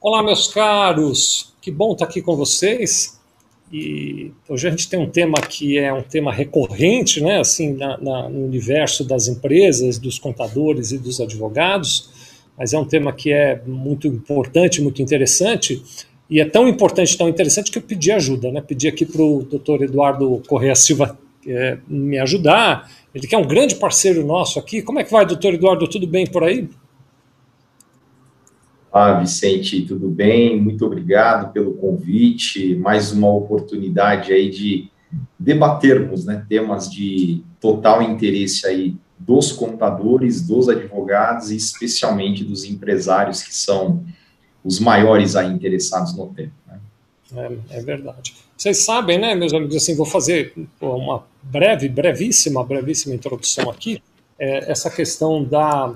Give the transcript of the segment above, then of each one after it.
Olá, meus caros, que bom estar aqui com vocês. E hoje a gente tem um tema que é um tema recorrente, né, assim, na, na, no universo das empresas, dos contadores e dos advogados, mas é um tema que é muito importante, muito interessante, e é tão importante, tão interessante que eu pedi ajuda, né, pedi aqui para o doutor Eduardo Correia Silva é, me ajudar, ele que é um grande parceiro nosso aqui. Como é que vai, doutor Eduardo, tudo bem por aí? Olá, Vicente, tudo bem? Muito obrigado pelo convite. Mais uma oportunidade aí de debatermos né, temas de total interesse aí dos contadores, dos advogados e especialmente dos empresários que são os maiores aí interessados no tema. Né? É, é, verdade. Vocês sabem, né, meus amigos, assim, vou fazer uma breve, brevíssima, brevíssima introdução aqui. É, essa questão da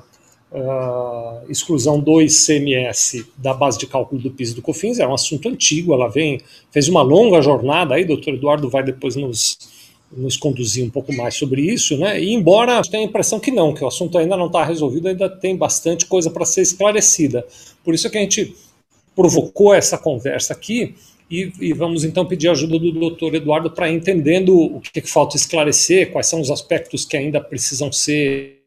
uh, exclusão do ICMS da base de cálculo do PIS e do COFINS é um assunto antigo, ela vem, fez uma longa jornada aí, doutor Eduardo vai depois nos, nos conduzir um pouco mais sobre isso, né? E embora tenha a impressão que não, que o assunto ainda não está resolvido, ainda tem bastante coisa para ser esclarecida. Por isso é que a gente provocou essa conversa aqui e, e vamos então pedir a ajuda do doutor Eduardo para entendendo o que, que falta esclarecer, quais são os aspectos que ainda precisam ser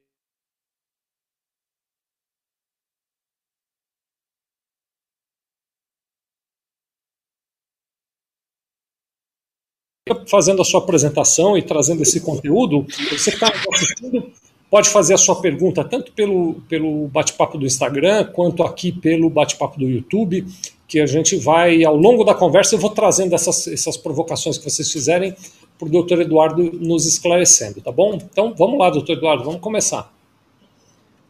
fazendo a sua apresentação e trazendo esse conteúdo, você que está assistindo pode fazer a sua pergunta tanto pelo, pelo bate-papo do Instagram quanto aqui pelo bate-papo do YouTube, que a gente vai, ao longo da conversa, eu vou trazendo essas, essas provocações que vocês fizerem para o doutor Eduardo nos esclarecendo, tá bom? Então vamos lá, doutor Eduardo, vamos começar.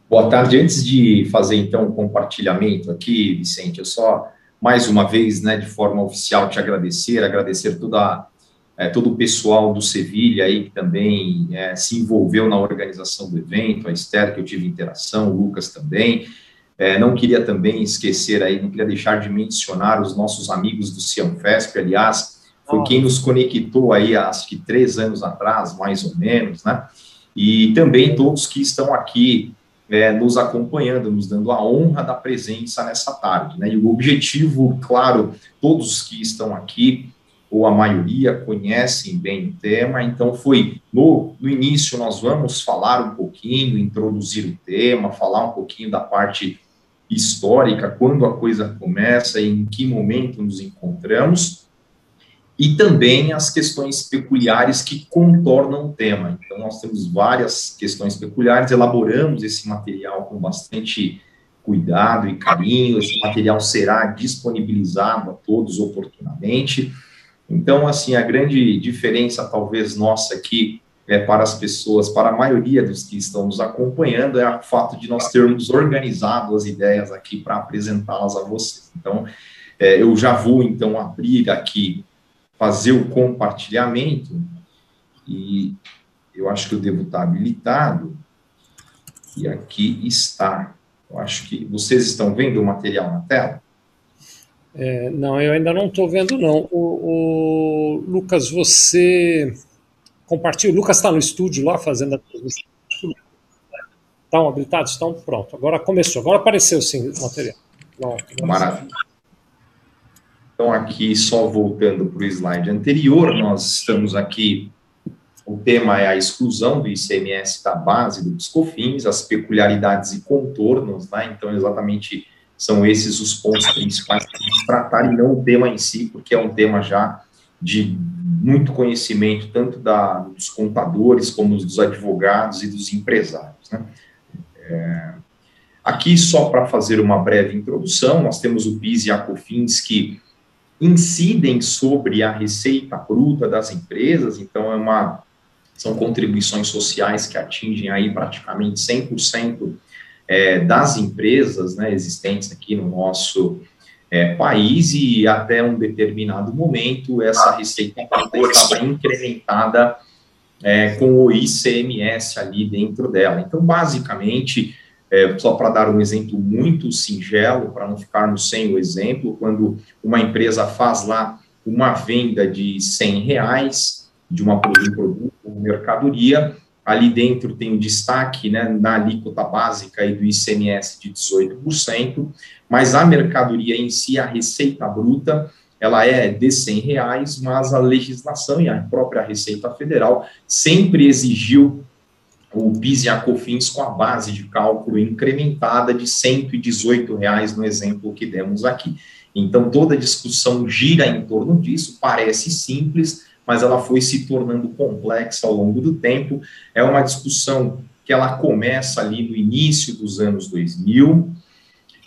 Boa tarde. Antes de fazer então o um compartilhamento aqui, Vicente, eu só mais uma vez, né, de forma oficial, te agradecer, agradecer toda a é, todo o pessoal do Sevilha aí que também é, se envolveu na organização do evento, a Esther que eu tive interação, o Lucas também. É, não queria também esquecer aí, não queria deixar de mencionar os nossos amigos do Cianfesp, aliás, foi quem nos conectou aí acho que três anos atrás, mais ou menos, né? E também todos que estão aqui é, nos acompanhando, nos dando a honra da presença nessa tarde, né? E o objetivo, claro, todos que estão aqui, ou a maioria conhecem bem o tema, então foi no, no início nós vamos falar um pouquinho, introduzir o tema, falar um pouquinho da parte histórica, quando a coisa começa, em que momento nos encontramos, e também as questões peculiares que contornam o tema. Então, nós temos várias questões peculiares, elaboramos esse material com bastante cuidado e carinho, esse material será disponibilizado a todos oportunamente. Então, assim, a grande diferença, talvez, nossa aqui, é, para as pessoas, para a maioria dos que estão nos acompanhando, é o fato de nós termos organizado as ideias aqui para apresentá-las a vocês. Então, é, eu já vou, então, abrir aqui, fazer o compartilhamento, e eu acho que eu devo estar habilitado, e aqui está. Eu acho que vocês estão vendo o material na tela? É, não, eu ainda não estou vendo, não. O, o, Lucas, você compartilha. O Lucas está no estúdio lá fazendo a transmissão. Estão habilitados? Estão? Pronto. Agora começou. Agora apareceu sim o material. Maravilha. Então, aqui, só voltando para o slide anterior, nós estamos aqui. O tema é a exclusão do ICMS da base do Piscofins, as peculiaridades e contornos, né? Então, exatamente são esses os pontos principais que vamos tratar e não o tema em si, porque é um tema já de muito conhecimento, tanto da, dos contadores, como dos advogados e dos empresários. Né? É, aqui, só para fazer uma breve introdução, nós temos o PIS e a COFINS que incidem sobre a receita bruta das empresas, então é uma, são contribuições sociais que atingem aí praticamente 100% é, das empresas né, existentes aqui no nosso é, país e até um determinado momento essa receita estava incrementada é, com o ICMS ali dentro dela. Então, basicamente, é, só para dar um exemplo muito singelo, para não ficarmos sem o exemplo, quando uma empresa faz lá uma venda de 100 reais de uma, de um produto, uma mercadoria, ali dentro tem o destaque né, na alíquota básica aí do ICMS de 18%, mas a mercadoria em si, a receita bruta, ela é de 100 reais, mas a legislação e a própria Receita Federal sempre exigiu o PIS e a COFINS com a base de cálculo incrementada de 118 reais no exemplo que demos aqui. Então, toda a discussão gira em torno disso, parece simples, mas ela foi se tornando complexa ao longo do tempo. É uma discussão que ela começa ali no início dos anos 2000,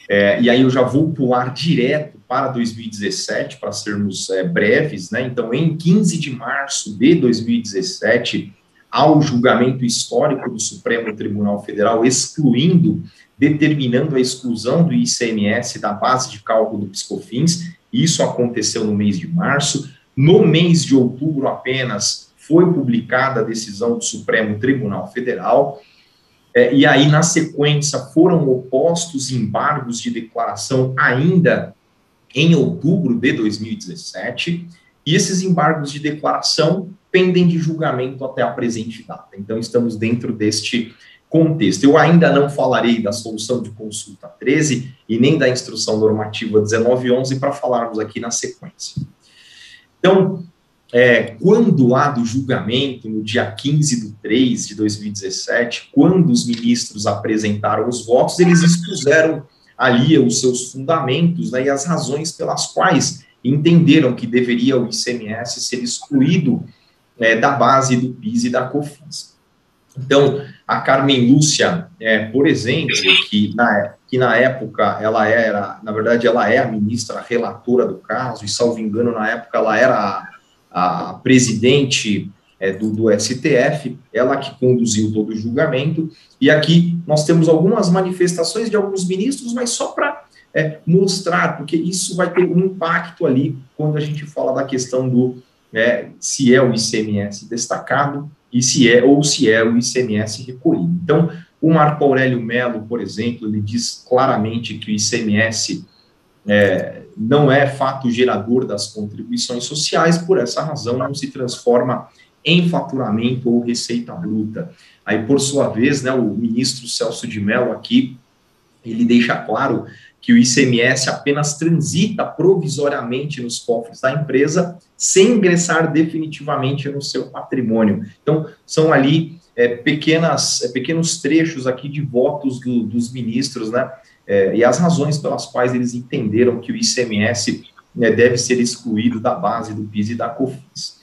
é, e aí eu já vou pular direto para 2017, para sermos é, breves, né? Então, em 15 de março de 2017, ao julgamento histórico do Supremo Tribunal Federal, excluindo, determinando a exclusão do ICMS da base de cálculo do Piscofins. Isso aconteceu no mês de março. No mês de outubro apenas foi publicada a decisão do Supremo Tribunal Federal. É, e aí, na sequência, foram opostos embargos de declaração ainda em outubro de 2017. E esses embargos de declaração pendem de julgamento até a presente data. Então, estamos dentro deste contexto. Eu ainda não falarei da solução de consulta 13 e nem da instrução normativa 1911 para falarmos aqui na sequência. Então, é, quando lá do julgamento, no dia 15 de 3 de 2017, quando os ministros apresentaram os votos, eles expuseram ali os seus fundamentos né, e as razões pelas quais entenderam que deveria o ICMS ser excluído é, da base do PIS e da COFINS. Então, a Carmen Lúcia, é, por exemplo, que na, que na época ela era, na verdade, ela é a ministra relatora do caso, e salvo engano, na época ela era a, a presidente é, do, do, STF, ela que conduziu todo o julgamento, e aqui nós temos algumas manifestações de alguns ministros, mas só para é, mostrar, porque isso vai ter um impacto ali quando a gente fala da questão do é, se é o ICMS destacado e se é ou se é o ICMS recolhido. Então, o Marco Aurélio Melo, por exemplo, ele diz claramente que o ICMS é, não é fato gerador das contribuições sociais, por essa razão não se transforma em faturamento ou receita bruta. Aí, por sua vez, né, o ministro Celso de Mello aqui, ele deixa claro que o ICMS apenas transita provisoriamente nos cofres da empresa, sem ingressar definitivamente no seu patrimônio. Então, são ali é, pequenas, é, pequenos trechos aqui de votos do, dos ministros, né? É, e as razões pelas quais eles entenderam que o ICMS né, deve ser excluído da base do PIS e da COFINS.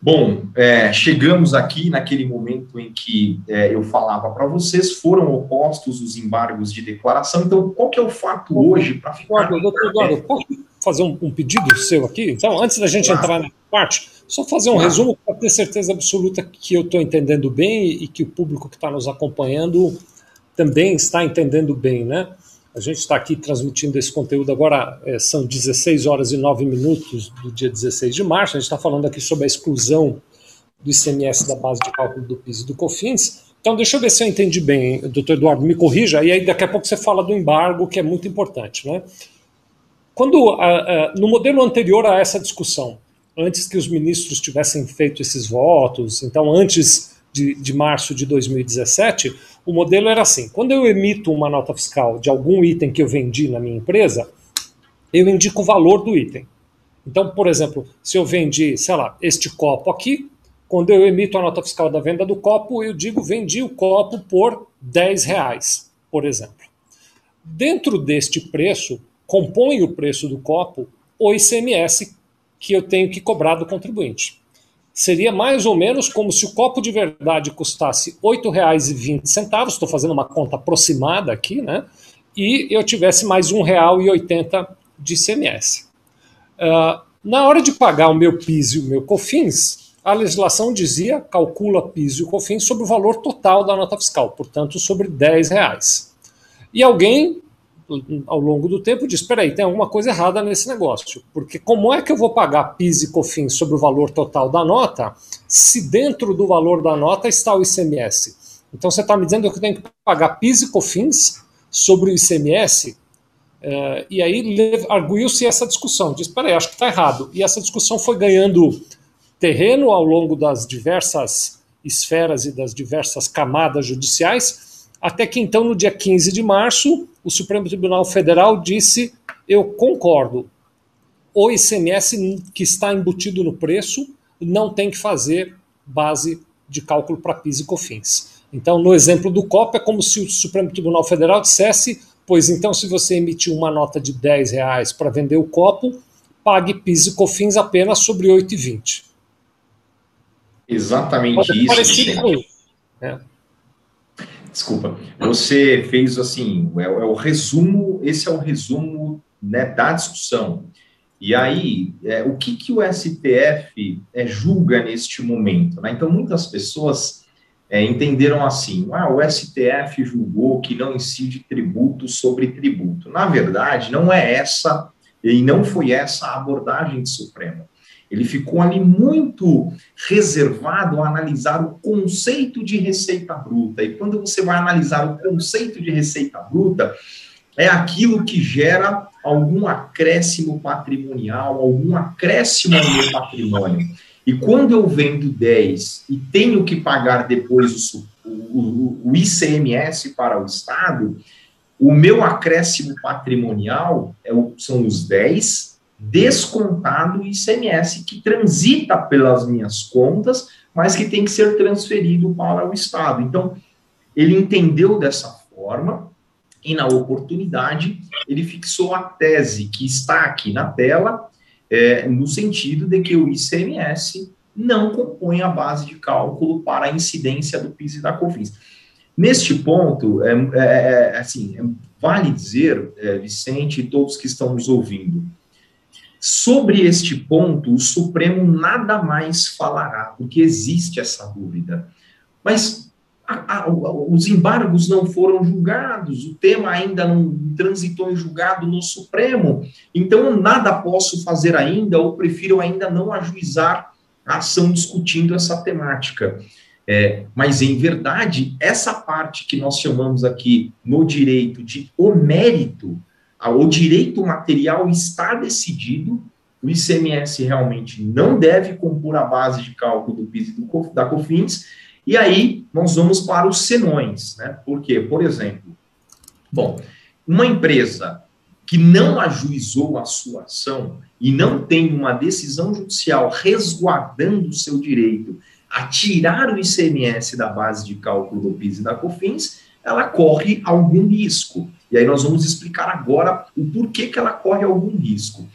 Bom, é, chegamos aqui naquele momento em que é, eu falava para vocês, foram opostos os embargos de declaração. Então, qual que é o fato hoje para ficar... Eduardo, doutor Eduardo, posso fazer um, um, pedido seu aqui? Então, antes da gente claro. entrar na parte, só fazer um claro. resumo para ter certeza absoluta que eu estou entendendo bem e que o público que está nos acompanhando também está entendendo bem, né? A gente está aqui transmitindo esse conteúdo agora, é, são 16 horas e 9 minutos do dia 16 de março. A gente está falando aqui sobre a exclusão do ICMS da base de cálculo do PIS e do COFINS. Então, deixa eu ver se eu entendi bem, doutor Eduardo, me corrija, e aí daqui a pouco você fala do embargo, que é muito importante. Né? Quando, no modelo anterior a essa discussão, antes que os ministros tivessem feito esses votos, então antes de, de março de 2017, o modelo era assim: quando eu emito uma nota fiscal de algum item que eu vendi na minha empresa, eu indico o valor do item. Então, por exemplo, se eu vendi, sei lá, este copo aqui, quando eu emito a nota fiscal da venda do copo, eu digo vendi o copo por 10 reais, por exemplo. Dentro deste preço, compõe o preço do copo o ICMS que eu tenho que cobrar do contribuinte seria mais ou menos como se o copo de verdade custasse R$ 8,20, estou fazendo uma conta aproximada aqui, né? E eu tivesse mais R$ 1,80 de ICMS. Uh, na hora de pagar o meu PIS e o meu COFINS, a legislação dizia calcula PIS e o COFINS sobre o valor total da nota fiscal, portanto, sobre 10 reais. E alguém ao longo do tempo diz: espera aí, tem alguma coisa errada nesse negócio, porque como é que eu vou pagar PIS e COFINS sobre o valor total da nota se dentro do valor da nota está o ICMS? Então você está me dizendo que eu tenho que pagar PIS e COFINS sobre o ICMS? É, e aí arguiu-se essa discussão, diz, espera aí, acho que está errado. E essa discussão foi ganhando terreno ao longo das diversas esferas e das diversas camadas judiciais, até que então, no dia 15 de março, o Supremo Tribunal Federal disse: eu concordo, o ICMS que está embutido no preço não tem que fazer base de cálculo para PIS e COFINS. Então, no exemplo do COP, é como se o Supremo Tribunal Federal dissesse: pois então, se você emitir uma nota de 10 reais para vender o copo, pague PIS e COFINS apenas sobre 8,20. Exatamente Pode isso. Com isso. É. Desculpa, você fez assim, é, é, o resumo, esse é o resumo né, da discussão. E aí, é, o que, que o STF é, julga neste momento? Né? Então, muitas pessoas é, entenderam assim: ah, o STF julgou que não incide tributo sobre tributo. Na verdade, não é essa, e não foi essa a abordagem do Supremo. Ele ficou ali muito reservado a analisar o conceito de receita bruta. E quando você vai analisar o conceito de receita bruta, é aquilo que gera algum acréscimo patrimonial, algum acréscimo no meu patrimônio. E quando eu vendo 10 e tenho que pagar depois o, o, o ICMS para o Estado, o meu acréscimo patrimonial é o, são os 10 descontado o ICMS que transita pelas minhas contas, mas que tem que ser transferido para o Estado. Então, ele entendeu dessa forma e, na oportunidade, ele fixou a tese que está aqui na tela, é, no sentido de que o ICMS não compõe a base de cálculo para a incidência do PIS e da COFINS. Neste ponto, é, é, é assim, é, vale dizer, é, Vicente e todos que estão nos ouvindo, sobre este ponto, o Supremo nada mais falará, porque existe essa dúvida. Mas a, a, os embargos não foram julgados, o tema ainda não transitou em julgado no Supremo, então nada posso fazer ainda, ou prefiro ainda não ajuizar a ação discutindo essa temática. É, mas, em verdade, essa parte que nós chamamos aqui no direito de o mérito, o direito material está decidido, o ICMS realmente não deve compor a base de cálculo do PIS e do, da COFINS, e aí nós vamos para os senões, né? Porque, por exemplo, bom, uma empresa que não ajuizou a sua ação e não tem uma decisão judicial resguardando o seu direito a tirar o ICMS da base de cálculo do PIS e da COFINS, ela corre algum risco. E aí nós vamos explicar agora o porquê que ela corre algum risco.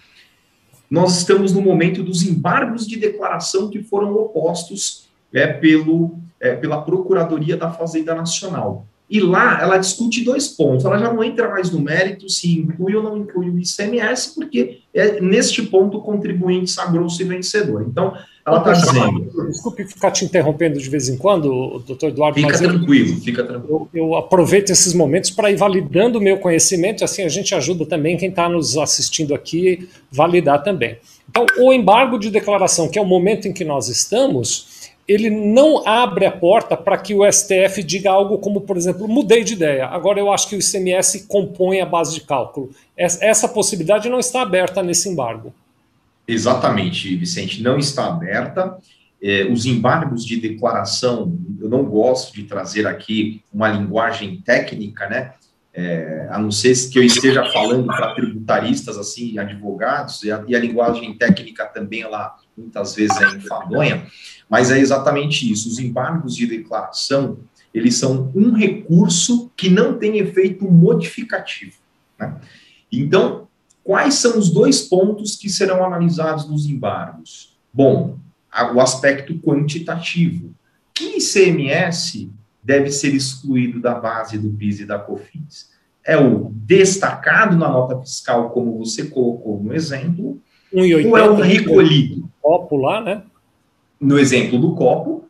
Nós estamos no momento dos embargos de declaração que foram opostos é, pelo é, pela Procuradoria da Fazenda Nacional. E lá ela discute dois pontos. Ela já não entra mais no mérito se inclui ou não inclui o ICMS, porque é, neste ponto o contribuinte sagrou-se vencedor. Então, ela está dizendo. Desculpe ficar te interrompendo de vez em quando, doutor Eduardo. Fica tranquilo, eu, fica tranquilo. Eu, eu, aproveito esses momentos para ir validando o meu conhecimento, assim a gente ajuda também quem está nos assistindo aqui validar também. Então, o embargo de declaração, que é o momento em que nós estamos ele não abre a porta para que o STF diga algo como, por exemplo, mudei de ideia, agora eu acho que o ICMS compõe a base de cálculo. Essa possibilidade não está aberta nesse embargo. Exatamente, Vicente, não está aberta. É, os embargos de declaração, eu não gosto de trazer aqui uma linguagem técnica, né? É, a não ser que eu esteja falando para tributaristas, assim, advogados, e a, e a linguagem técnica também, ela muitas vezes é enfadonha. Mas é exatamente isso. Os embargos de declaração, eles são um recurso que não tem efeito modificativo. Né? Então, quais são os dois pontos que serão analisados nos embargos? Bom, o aspecto quantitativo. Que ICMS deve ser excluído da base do PIS e da COFINS? É o destacado na nota fiscal, como você colocou no exemplo, 1,80, ou é o recolhido? Copo lá, né? No exemplo do copo,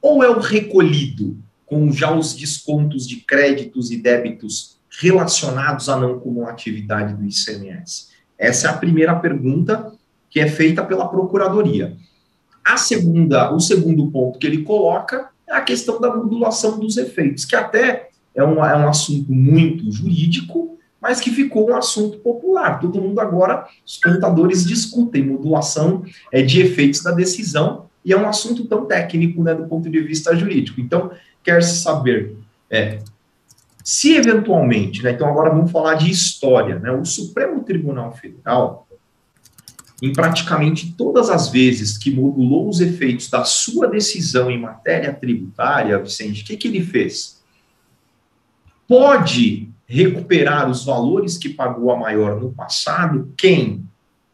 ou é o recolhido com já os descontos de créditos e débitos relacionados à não cumulatividade do ICMS? Essa é a primeira pergunta que é feita pela Procuradoria. A segunda, o segundo ponto que ele coloca é a questão da modulação dos efeitos, que até é um, é um assunto muito jurídico, mas que ficou um assunto popular. Todo mundo agora, os contadores discutem modulação é, de efeitos da decisão, e é um assunto tão técnico, né, do ponto de vista jurídico. Então, quer se saber é, se eventualmente, né, então agora vamos falar de história, né, o Supremo Tribunal Federal, em praticamente todas as vezes que modulou os efeitos da sua decisão em matéria tributária, Vicente, o que, que ele fez? Pode recuperar os valores que pagou a maior no passado quem?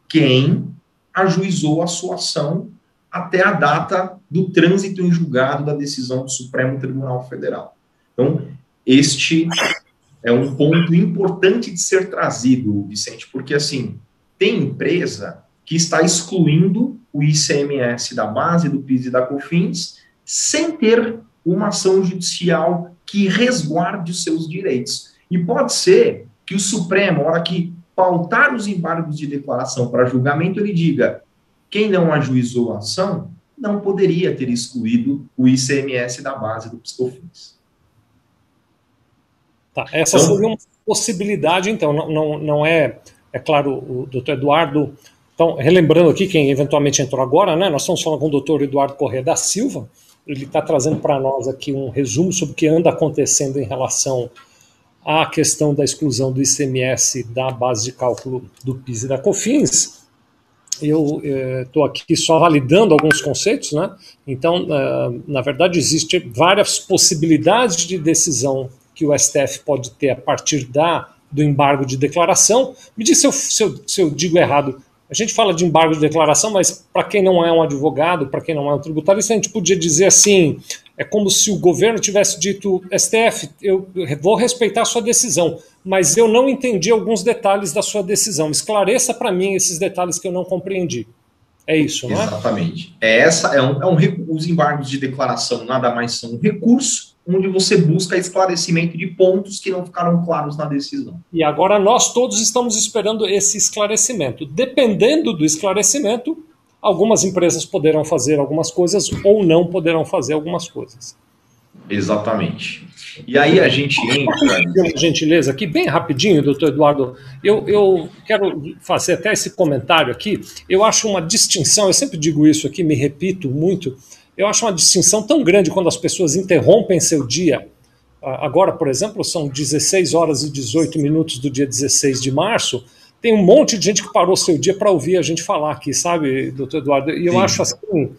Quem ajuizou a sua ação até a data do trânsito em julgado da decisão do Supremo Tribunal Federal. Então, este é um ponto importante de ser trazido, Vicente, porque assim, tem empresa que está excluindo o ICMS da base do PIS e da COFINS sem ter uma ação judicial que resguarde os seus direitos. E pode ser que o Supremo, na hora que pautar os embargos de declaração para julgamento, ele diga: quem não ajuizou a ação não poderia ter excluído o ICMS da base do PiscoFins. Tá, essa então, seria uma possibilidade, então, não, não, não é, é claro, o doutor Eduardo. Então, relembrando aqui, quem eventualmente entrou agora, né, nós estamos falando com o doutor Eduardo Corrêa da Silva, ele está trazendo para nós aqui um resumo sobre o que anda acontecendo em relação à questão da exclusão do ICMS da base de cálculo do PIS e da COFINS eu estou eh, aqui só validando alguns conceitos, né? Então, uh, na verdade, existem várias possibilidades de decisão que o STF pode ter a partir da, do embargo de declaração. Me diz se eu, se eu, se eu digo errado. A gente fala de embargo de declaração, mas para quem não é um advogado, para quem não é um tributarista, a gente podia dizer assim: é como se o governo tivesse dito, STF, eu vou respeitar a sua decisão, mas eu não entendi alguns detalhes da sua decisão. Esclareça para mim esses detalhes que eu não compreendi. É isso, não é? Exatamente. É essa, é um, é um, os embargos de declaração nada mais são um recurso onde você busca esclarecimento de pontos que não ficaram claros na decisão. E agora nós todos estamos esperando esse esclarecimento. Dependendo do esclarecimento, algumas empresas poderão fazer algumas coisas ou não poderão fazer algumas coisas. Exatamente. E aí a gente entra. Uma gentileza aqui, bem rapidinho, doutor Eduardo. Eu, eu quero fazer até esse comentário aqui. Eu acho uma distinção, eu sempre digo isso aqui, me repito muito. Eu acho uma distinção tão grande quando as pessoas interrompem seu dia. Agora, por exemplo, são 16 horas e 18 minutos do dia 16 de março. Tem um monte de gente que parou seu dia para ouvir a gente falar aqui, sabe, doutor Eduardo? E eu Sim. acho assim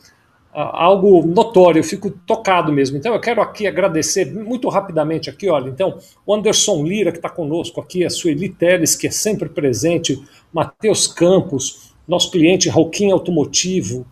algo notório, eu fico tocado mesmo. Então eu quero aqui agradecer muito rapidamente aqui, olha, então, o Anderson Lira que está conosco aqui, a Sueli Teles, que é sempre presente, Matheus Campos, nosso cliente Roquim Automotivo,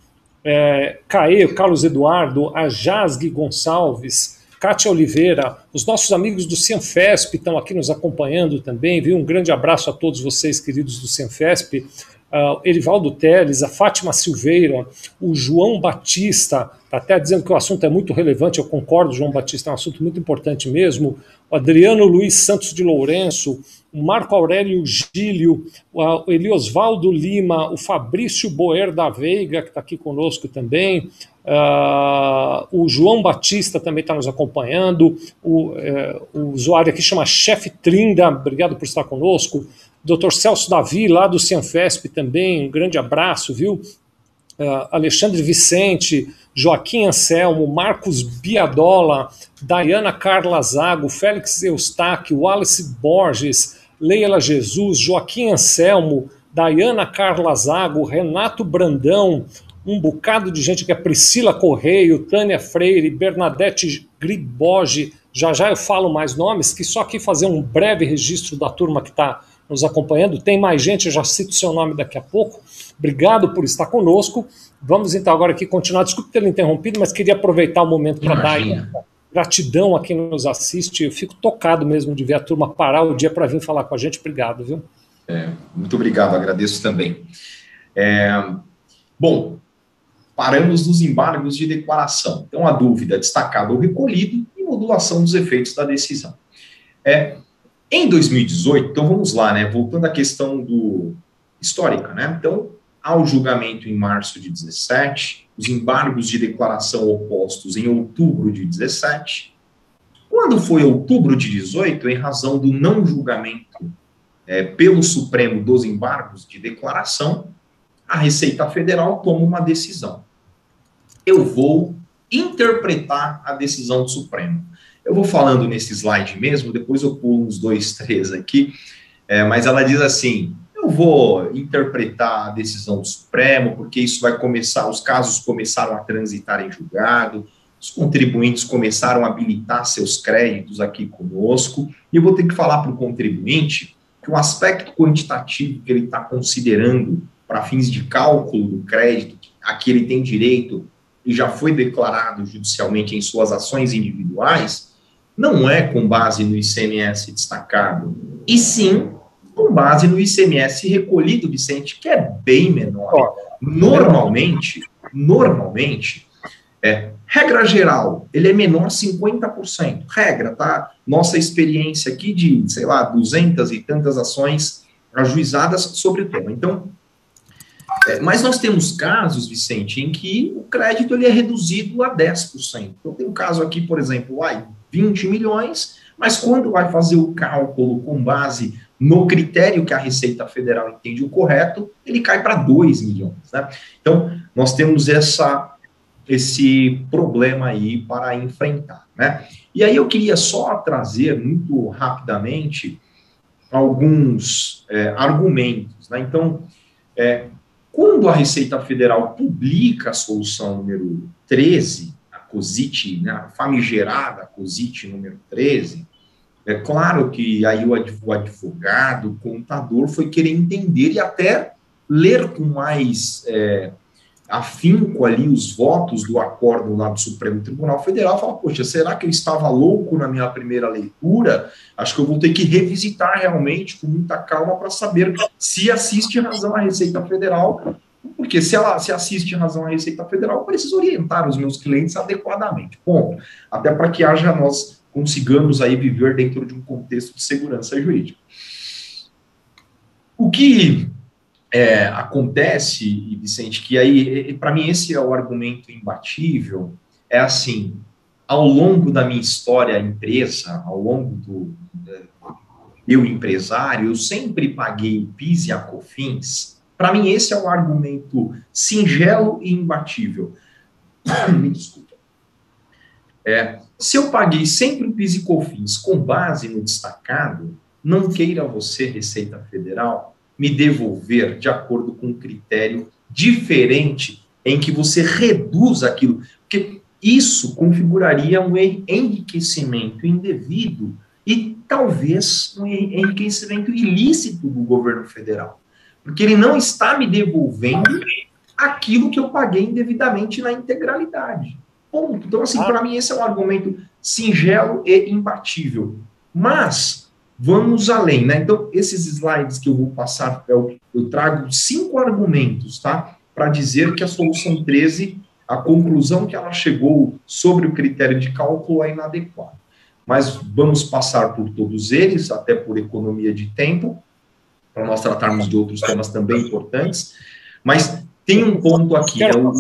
é, Caê, Carlos Eduardo, a Jasgue Gonçalves, Kátia Oliveira, os nossos amigos do Cianfesp estão aqui nos acompanhando também, viu? Um grande abraço a todos vocês, queridos do Cianfesp uh, Erivaldo Teles, a Fátima Silveira, o João Batista, está até dizendo que o assunto é muito relevante, eu concordo, João Batista, é um assunto muito importante mesmo, o Adriano Luiz Santos de Lourenço, Marco Aurélio Gílio, o Eliosvaldo Lima, o Fabrício Boer da Veiga, que está aqui conosco também, uh, o João Batista também está nos acompanhando, o, uh, o usuário aqui chama Chefe Trinda, obrigado por estar conosco, Dr. Celso Davi, lá do Cianfesp também, um grande abraço, viu? Uh, Alexandre Vicente, Joaquim Anselmo, Marcos Biadola, Dayana Carla Zago, Félix Eustáquio, Wallace Borges, Leila Jesus, Joaquim Anselmo, Dayana Carla Zago, Renato Brandão, um bocado de gente que é Priscila Correio, Tânia Freire, Bernadette Griboge, já já eu falo mais nomes, que só aqui fazer um breve registro da turma que está nos acompanhando. Tem mais gente, eu já cito seu nome daqui a pouco. Obrigado por estar conosco. Vamos então agora aqui continuar. Desculpe ter interrompido, mas queria aproveitar o momento para dar gratidão a quem nos assiste. Eu fico tocado mesmo de ver a turma parar o dia para vir falar com a gente. Obrigado, viu? É, muito obrigado, agradeço também. É, bom, paramos nos embargos de declaração. Então, a dúvida destacada ou recolhido e modulação dos efeitos da decisão. É, em 2018, então vamos lá, né? Voltando à questão do histórica, né? Então, ao julgamento em março de 17, os embargos de declaração opostos em outubro de 17. Quando foi outubro de 18, em razão do não julgamento é, pelo Supremo dos embargos de declaração, a Receita Federal toma uma decisão. eu vou interpretar a decisão do Supremo. Eu vou falando nesse slide mesmo, depois eu pulo uns dois, três aqui, é, mas ela diz assim: vou interpretar a decisão do Supremo, porque isso vai começar, os casos começaram a transitar em julgado, os contribuintes começaram a habilitar seus créditos aqui conosco, e eu vou ter que falar para o contribuinte que o aspecto quantitativo que ele está considerando para fins de cálculo do crédito, a que ele tem direito e já foi declarado judicialmente em suas ações individuais, não é com base no ICMS destacado, e sim com base no ICMS recolhido, Vicente, que é bem menor. Normalmente, normalmente, é, regra geral, ele é menor 50%. Regra, tá? Nossa experiência aqui de, sei lá, 200 e tantas ações ajuizadas sobre o tema. Então, é, mas nós temos casos, Vicente, em que o crédito ele é reduzido a 10%. Então, tem um caso aqui, por exemplo, ai, 20 milhões, mas quando vai fazer o cálculo com base no critério que a Receita Federal entende o correto, ele cai para 2 milhões. Né? Então, nós temos essa, esse problema aí para enfrentar. Né? E aí eu queria só trazer muito rapidamente alguns é, argumentos. Né? Então, é, quando a Receita Federal publica a solução número 13, a COSIT, né, a famigerada COSIT número 13, é claro que aí o advogado, o contador, foi querer entender e até ler com mais é, afinco ali os votos do acordo lá do Supremo Tribunal Federal, fala, poxa, será que eu estava louco na minha primeira leitura? Acho que eu vou ter que revisitar realmente com muita calma para saber se assiste razão à Receita Federal, porque se ela se assiste razão à Receita Federal, eu preciso orientar os meus clientes adequadamente. Ponto. Até para que haja nós consigamos aí viver dentro de um contexto de segurança jurídica. O que é, acontece, Vicente, que aí, para mim, esse é o argumento imbatível, é assim, ao longo da minha história empresa, ao longo do meu empresário, eu sempre paguei PIS e a COFINS, para mim esse é o argumento singelo e imbatível. Me desculpa. É, se eu paguei sempre o PIS e COFINS com base no destacado, não queira você, Receita Federal, me devolver de acordo com um critério diferente em que você reduz aquilo, porque isso configuraria um enriquecimento indevido e talvez um enriquecimento ilícito do governo federal, porque ele não está me devolvendo aquilo que eu paguei indevidamente na integralidade. Ponto. Então, assim, para mim, esse é um argumento singelo e imbatível. Mas, vamos além, né? Então, esses slides que eu vou passar, eu, eu trago cinco argumentos, tá? Para dizer que a solução 13, a conclusão que ela chegou sobre o critério de cálculo é inadequada. Mas vamos passar por todos eles, até por economia de tempo, para nós tratarmos de outros temas também importantes. Mas tem um ponto aqui, é o,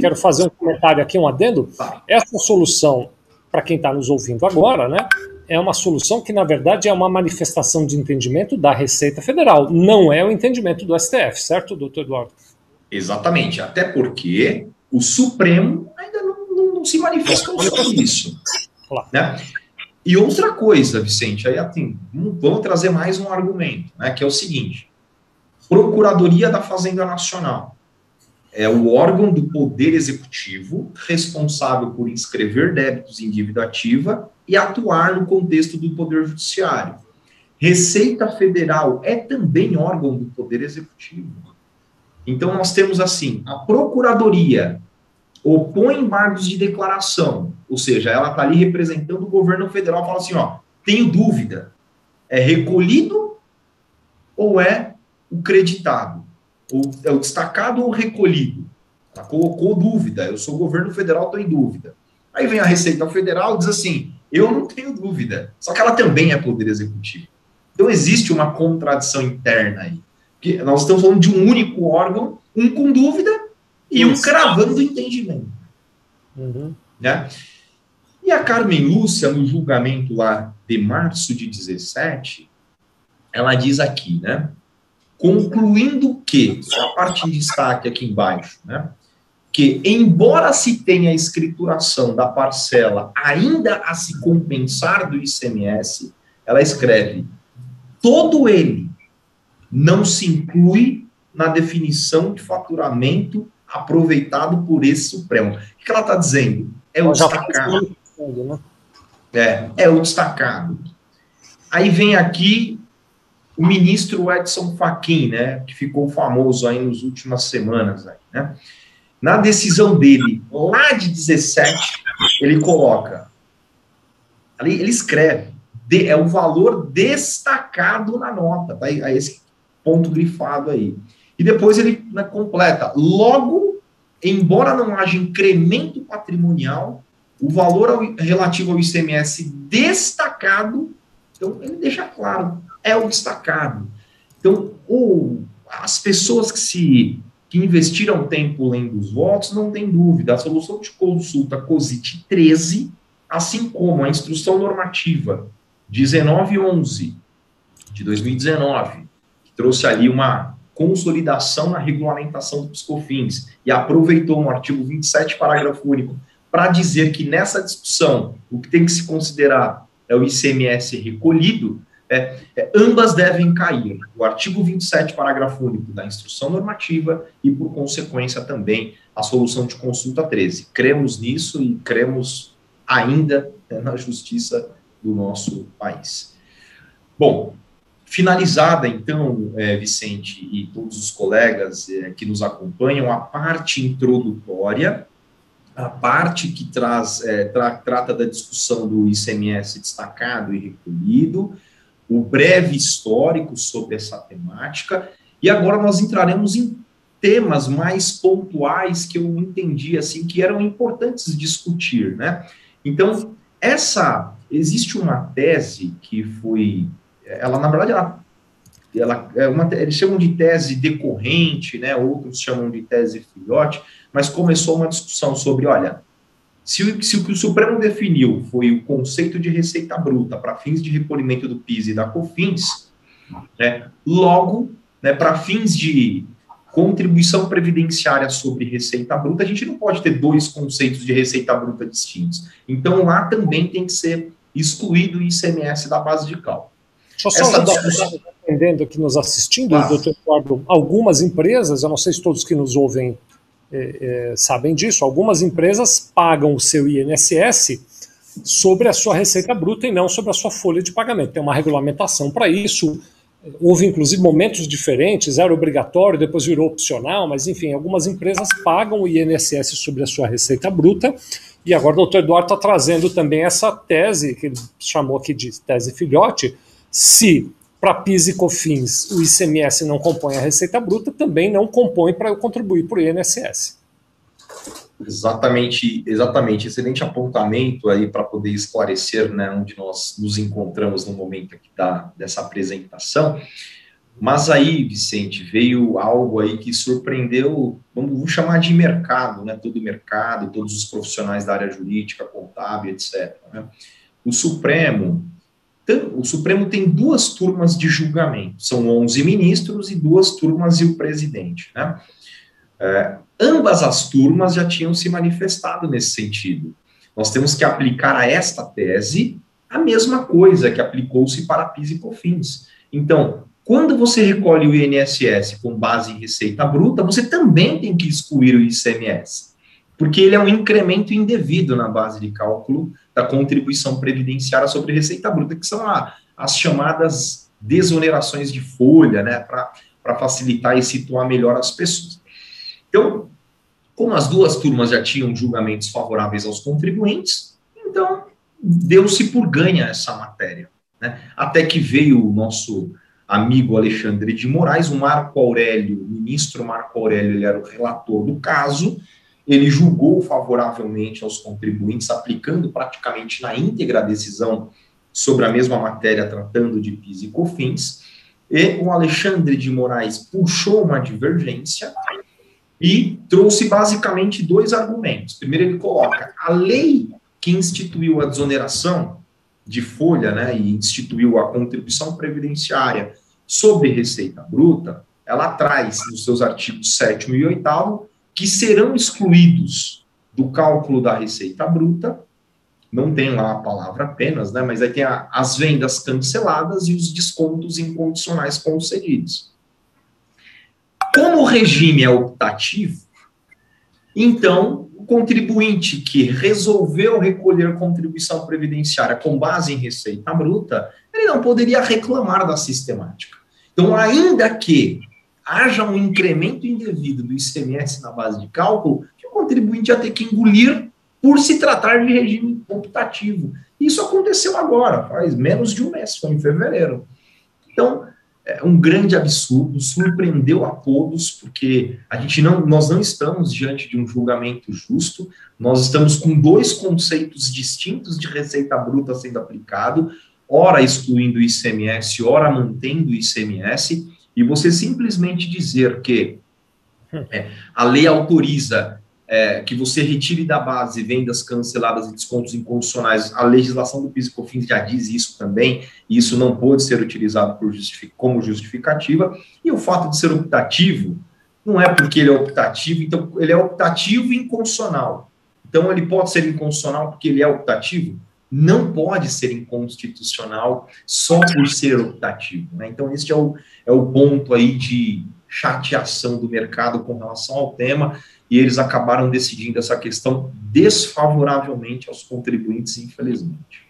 Quero fazer um comentário aqui, um adendo. Essa solução, para quem está nos ouvindo agora, né, é uma solução que, na verdade, é uma manifestação de entendimento da Receita Federal, não é o entendimento do STF, certo, doutor Eduardo? Exatamente, até porque o Supremo ainda não, não, não se manifestou sobre isso. Claro. Né? E outra coisa, Vicente, aí assim, vamos trazer mais um argumento, né, que é o seguinte: Procuradoria da Fazenda Nacional é o órgão do Poder Executivo responsável por inscrever débitos em dívida ativa e atuar no contexto do Poder Judiciário. Receita Federal é também órgão do Poder Executivo. Então, nós temos assim: a Procuradoria opõe embargos de declaração, ou seja, ela está ali representando o governo federal, fala assim: ó, tenho dúvida, é recolhido ou é o creditado? Ou é o destacado ou o recolhido. Ela colocou dúvida, eu sou governo federal, estou em dúvida. Aí vem a Receita Federal e diz assim: eu não tenho dúvida, só que ela também é poder executivo. Então existe uma contradição interna aí. Porque nós estamos falando de um único órgão, um com dúvida e um cravando entendimento. Uhum. Né? E a Carmen Lúcia, no julgamento lá de março de 17, ela diz aqui, né? Concluindo que, só a parte em destaque aqui embaixo, né? que, embora se tenha a escrituração da parcela ainda a se compensar do ICMS, ela escreve: todo ele não se inclui na definição de faturamento aproveitado por esse Supremo. O que ela está dizendo? É o destacado. Né? É, é o destacado. Aí vem aqui o ministro Edson Fachin, né, que ficou famoso aí nas últimas semanas, aí, né? Na decisão dele, lá de 17, ele coloca, ali ele escreve, de, é o valor destacado na nota, tá? Aí, esse ponto grifado aí. E depois ele né, completa, logo, embora não haja incremento patrimonial, o valor ao, relativo ao ICMS destacado, então ele deixa claro, é o destacado. Então, o, as pessoas que se que investiram tempo lendo os votos, não tem dúvida, a solução de consulta COSIT 13, assim como a instrução normativa 1911 de 2019, que trouxe ali uma consolidação na regulamentação do Piscofins e aproveitou no artigo 27, parágrafo único, para dizer que nessa discussão o que tem que se considerar é o ICMS recolhido, é, é, ambas devem cair. O artigo 27, parágrafo único da instrução normativa e, por consequência, também a solução de consulta 13. Cremos nisso e cremos ainda né, na justiça do nosso país. Bom, finalizada então, é, Vicente e todos os colegas é, que nos acompanham, a parte introdutória a parte que traz, é, tra, trata da discussão do ICMS destacado e recolhido, o breve histórico sobre essa temática, e agora nós entraremos em temas mais pontuais que eu entendi assim que eram importantes discutir, né? Então, essa existe uma tese que foi ela na verdade ela, ela é uma eles chamam de tese decorrente, né? Outros chamam de tese filhote, mas começou uma discussão sobre, olha, se, se o que o Supremo definiu foi o conceito de receita bruta para fins de recolhimento do PIS e da COFINS, né, logo, né, para fins de contribuição previdenciária sobre receita bruta, a gente não pode ter dois conceitos de receita bruta distintos. Então, lá também tem que ser excluído o ICMS da base de cálculo. Deixa eu só discussão... entendendo aqui nos assistindo, ah. doutor Eduardo, algumas empresas, eu não sei se todos que nos ouvem é, é, sabem disso. Algumas empresas pagam o seu INSS sobre a sua receita bruta e não sobre a sua folha de pagamento. Tem uma regulamentação para isso. Houve inclusive momentos diferentes, era obrigatório, depois virou opcional, mas enfim, algumas empresas pagam o INSS sobre a sua receita bruta. E agora o doutor Eduardo está trazendo também essa tese, que ele chamou aqui de tese filhote, se para PIS e COFINS o ICMS não compõe a receita bruta, também não compõe para eu contribuir para o INSS. Exatamente, exatamente. Excelente apontamento aí para poder esclarecer né, onde nós nos encontramos no momento aqui da, dessa apresentação. Mas aí, Vicente, veio algo aí que surpreendeu, vamos chamar de mercado, né? Todo o mercado, todos os profissionais da área jurídica, contábil, etc. Né? O Supremo, o Supremo tem duas turmas de julgamento, são 11 ministros e duas turmas e o presidente. Né? É, ambas as turmas já tinham se manifestado nesse sentido. Nós temos que aplicar a esta tese a mesma coisa que aplicou-se para PIS e COFINS. Então, quando você recolhe o INSS com base em receita bruta, você também tem que excluir o ICMS, porque ele é um incremento indevido na base de cálculo da contribuição previdenciária sobre receita bruta, que são a, as chamadas desonerações de folha, né, para facilitar e situar melhor as pessoas. Então, como as duas turmas já tinham julgamentos favoráveis aos contribuintes, então deu-se por ganha essa matéria. Né? Até que veio o nosso amigo Alexandre de Moraes, o Marco Aurélio, o ministro Marco Aurélio, ele era o relator do caso, ele julgou favoravelmente aos contribuintes, aplicando praticamente na íntegra a decisão sobre a mesma matéria, tratando de PIS e COFINS, e o Alexandre de Moraes puxou uma divergência e trouxe basicamente dois argumentos. Primeiro, ele coloca a lei que instituiu a desoneração de folha, né, e instituiu a contribuição previdenciária sobre receita bruta, ela traz nos seus artigos 7 e 8 que serão excluídos do cálculo da receita bruta, não tem lá a palavra apenas, né, mas aí tem a, as vendas canceladas e os descontos incondicionais concedidos. Como o regime é optativo, então o contribuinte que resolveu recolher contribuição previdenciária com base em receita bruta, ele não poderia reclamar da sistemática. Então, ainda que haja um incremento indevido do ICMS na base de cálculo, que o contribuinte ia ter que engolir por se tratar de regime optativo. Isso aconteceu agora, faz menos de um mês, foi em fevereiro. Então, é um grande absurdo, surpreendeu a todos, porque a gente não, nós não estamos diante de um julgamento justo, nós estamos com dois conceitos distintos de receita bruta sendo aplicado, ora excluindo o ICMS, ora mantendo o ICMS, e você simplesmente dizer que é, a lei autoriza é, que você retire da base vendas canceladas e descontos incondicionais, a legislação do PIS e COFINS já diz isso também, e isso não pode ser utilizado justific como justificativa, e o fato de ser optativo, não é porque ele é optativo, então ele é optativo e inconstitucional. Então ele pode ser inconstitucional porque ele é optativo? Não pode ser inconstitucional só por ser optativo. Né? Então, esse é o, é o ponto aí de chateação do mercado com relação ao tema, e eles acabaram decidindo essa questão desfavoravelmente aos contribuintes, infelizmente.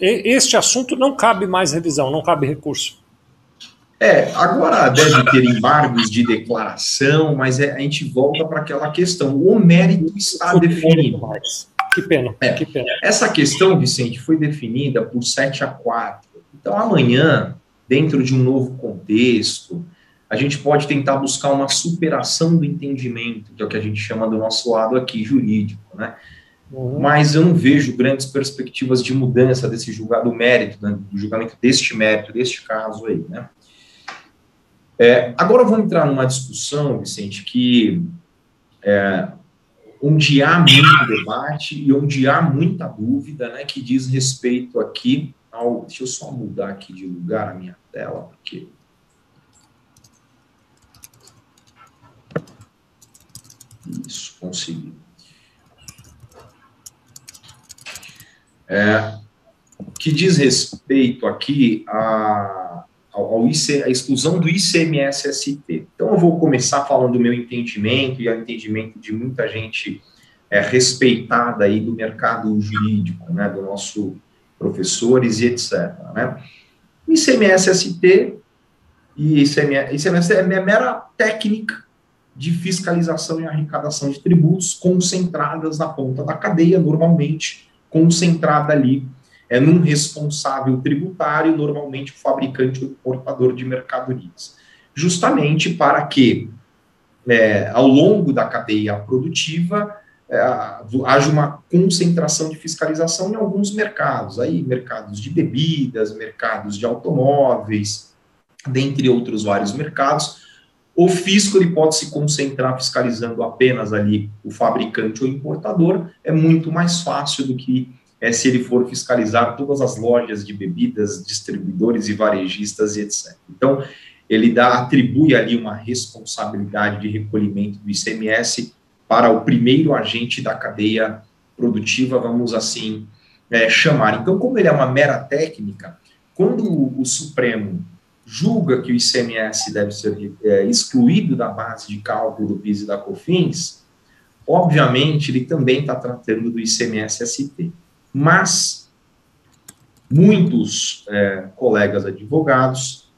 Este assunto não cabe mais revisão, não cabe recurso. É, agora deve ter embargos de declaração, mas é, a gente volta para aquela questão. O mérito está definido. Mais. Que pena, é, que pena. Essa questão, Vicente, foi definida por 7 a 4. Então, amanhã, dentro de um novo contexto, a gente pode tentar buscar uma superação do entendimento, que é o que a gente chama do nosso lado aqui jurídico, né? Uhum. Mas eu não vejo grandes perspectivas de mudança desse julgado mérito, né, do julgamento deste mérito, deste caso aí, né? É, agora vamos entrar numa discussão, Vicente, que é, onde há muito debate e onde há muita dúvida, né, que diz respeito aqui ao. Deixa eu só mudar aqui de lugar a minha tela, porque. Isso, consegui. É, que diz respeito aqui a ao, ao IC, a exclusão do ICMS-ST. Então, eu vou começar falando do meu entendimento e o entendimento de muita gente é, respeitada aí do mercado jurídico, né, do nosso professores e etc. Né? ICMS-ST e ICMS é mera técnica de fiscalização e arrecadação de tributos concentradas na ponta da cadeia, normalmente concentrada ali é num responsável tributário, normalmente o fabricante ou importador de mercadorias, justamente para que, é, ao longo da cadeia produtiva, é, haja uma concentração de fiscalização em alguns mercados, aí mercados de bebidas, mercados de automóveis, dentre outros vários mercados, o fisco ele pode se concentrar fiscalizando apenas ali o fabricante ou importador, é muito mais fácil do que é se ele for fiscalizar todas as lojas de bebidas, distribuidores e varejistas e etc. Então, ele dá, atribui ali uma responsabilidade de recolhimento do ICMS para o primeiro agente da cadeia produtiva, vamos assim é, chamar. Então, como ele é uma mera técnica, quando o, Supremo julga que o ICMS deve ser é, excluído da base de cálculo do PIS e da COFINS, obviamente ele também está tratando do ICMS-ST. Mas muitos é, colegas advogados,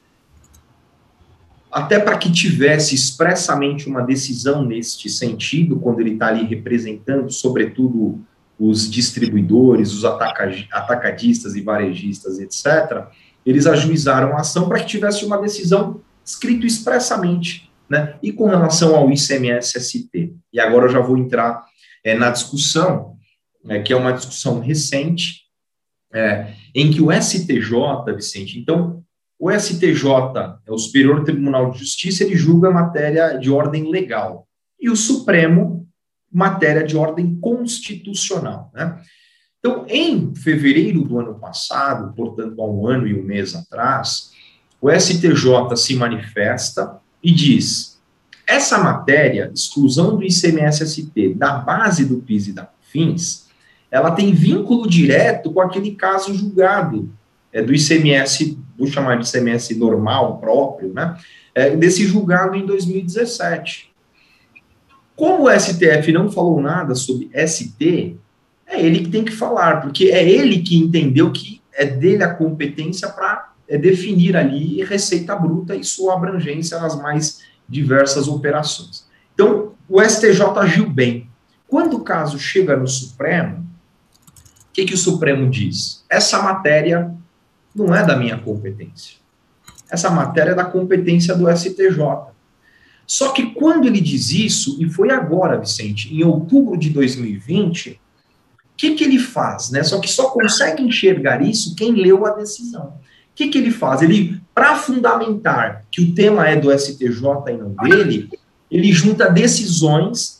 até para que tivesse expressamente uma decisão neste sentido, quando ele está ali representando, sobretudo, os distribuidores, os atacadistas e varejistas, etc., eles ajuizaram a ação para que tivesse uma decisão escrito expressamente. Né? E com relação ao ICMS-ST, e agora eu já vou entrar é, na discussão, é, que é uma discussão recente, é, em que o STJ, Vicente, então, o STJ é o Superior Tribunal de Justiça, ele julga matéria de ordem legal, e o Supremo, matéria de ordem constitucional, né? Então, em fevereiro do ano passado, portanto, há um ano e um mês atrás, o STJ se manifesta e diz Essa matéria, exclusão do ICMS-ST da base do PIS e da COFINS, ela tem vínculo direto com aquele caso julgado é, do ICMS, vou chamar de ICMS normal, próprio, né? É, desse julgado em 2017. Como o STF não falou nada sobre ST, é ele que tem que falar, porque é ele que entendeu que é dele a competência para é, definir ali receita bruta e sua abrangência nas mais diversas operações. Então, o STJ agiu bem. Quando o caso chega no Supremo, que, que o Supremo diz? Essa matéria não é da minha competência. Essa matéria é da competência do STJ. Só que quando ele diz isso, e foi agora, Vicente, em outubro de 2020, o que, que ele faz? Né? Só que só consegue enxergar isso quem leu a decisão. O que, que ele faz? Ele, para fundamentar que o tema é do STJ e não dele, ele junta decisões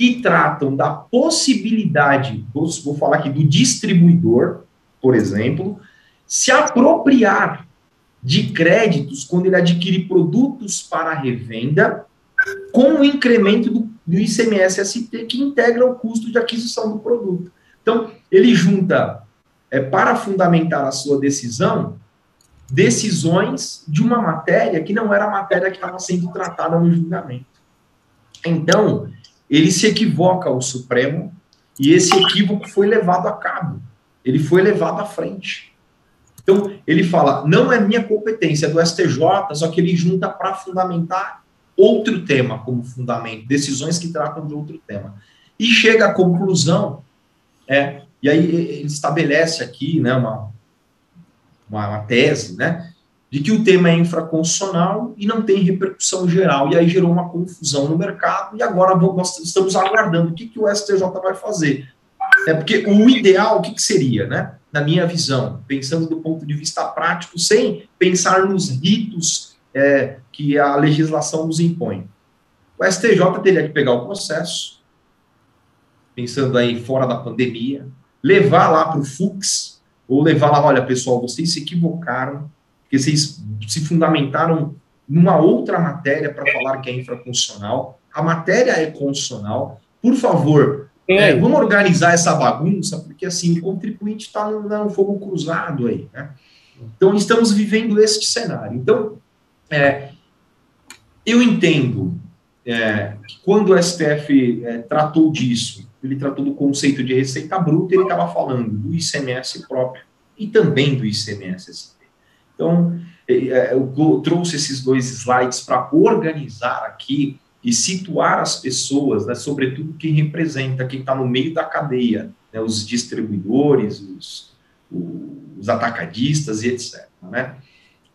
que tratam da possibilidade, vou, falar aqui, do distribuidor, por exemplo, se apropriar de créditos quando ele adquire produtos para revenda com o incremento do, do ICMS-ST que integra o custo de aquisição do produto. Então, ele junta, é, para fundamentar a sua decisão, decisões de uma matéria que não era a matéria que estava sendo tratada no julgamento. Então, ele se equivoca ao Supremo e esse equívoco foi levado a cabo, ele foi levado à frente. Então, ele fala, não é minha competência, é do STJ, só que ele junta para fundamentar outro tema como fundamento, decisões que tratam de outro tema. E chega à conclusão, é, e aí ele estabelece aqui né, uma, uma, uma tese, né, de que o tema é infraconstitucional e não tem repercussão geral, e aí gerou uma confusão no mercado, e agora nós estamos aguardando o que, que o STJ vai fazer. É porque o ideal, o que, que seria, né? Na minha visão, pensando do ponto de vista prático, sem pensar nos ritos é, que a legislação nos impõe. O STJ teria que pegar o processo, pensando aí fora da pandemia, levar lá para o FUX, ou levar lá, olha, pessoal, vocês se equivocaram, porque vocês se fundamentaram numa outra matéria para falar que é infraconstitucional. A matéria é constitucional. Por favor, é, vamos organizar essa bagunça, porque assim, o contribuinte está no, no fogo cruzado aí. Né? Então, estamos vivendo este cenário. Então, é, eu entendo é, que quando o STF é, tratou disso, ele tratou do conceito de receita bruta, ele estava falando do ICMS próprio e também do ICMS-ST. Então, é, é, eu trouxe esses dois slides para organizar aqui e situar as pessoas, né, sobretudo quem representa, quem está no meio da cadeia, né, os distribuidores, os, os atacadistas e etc. Né?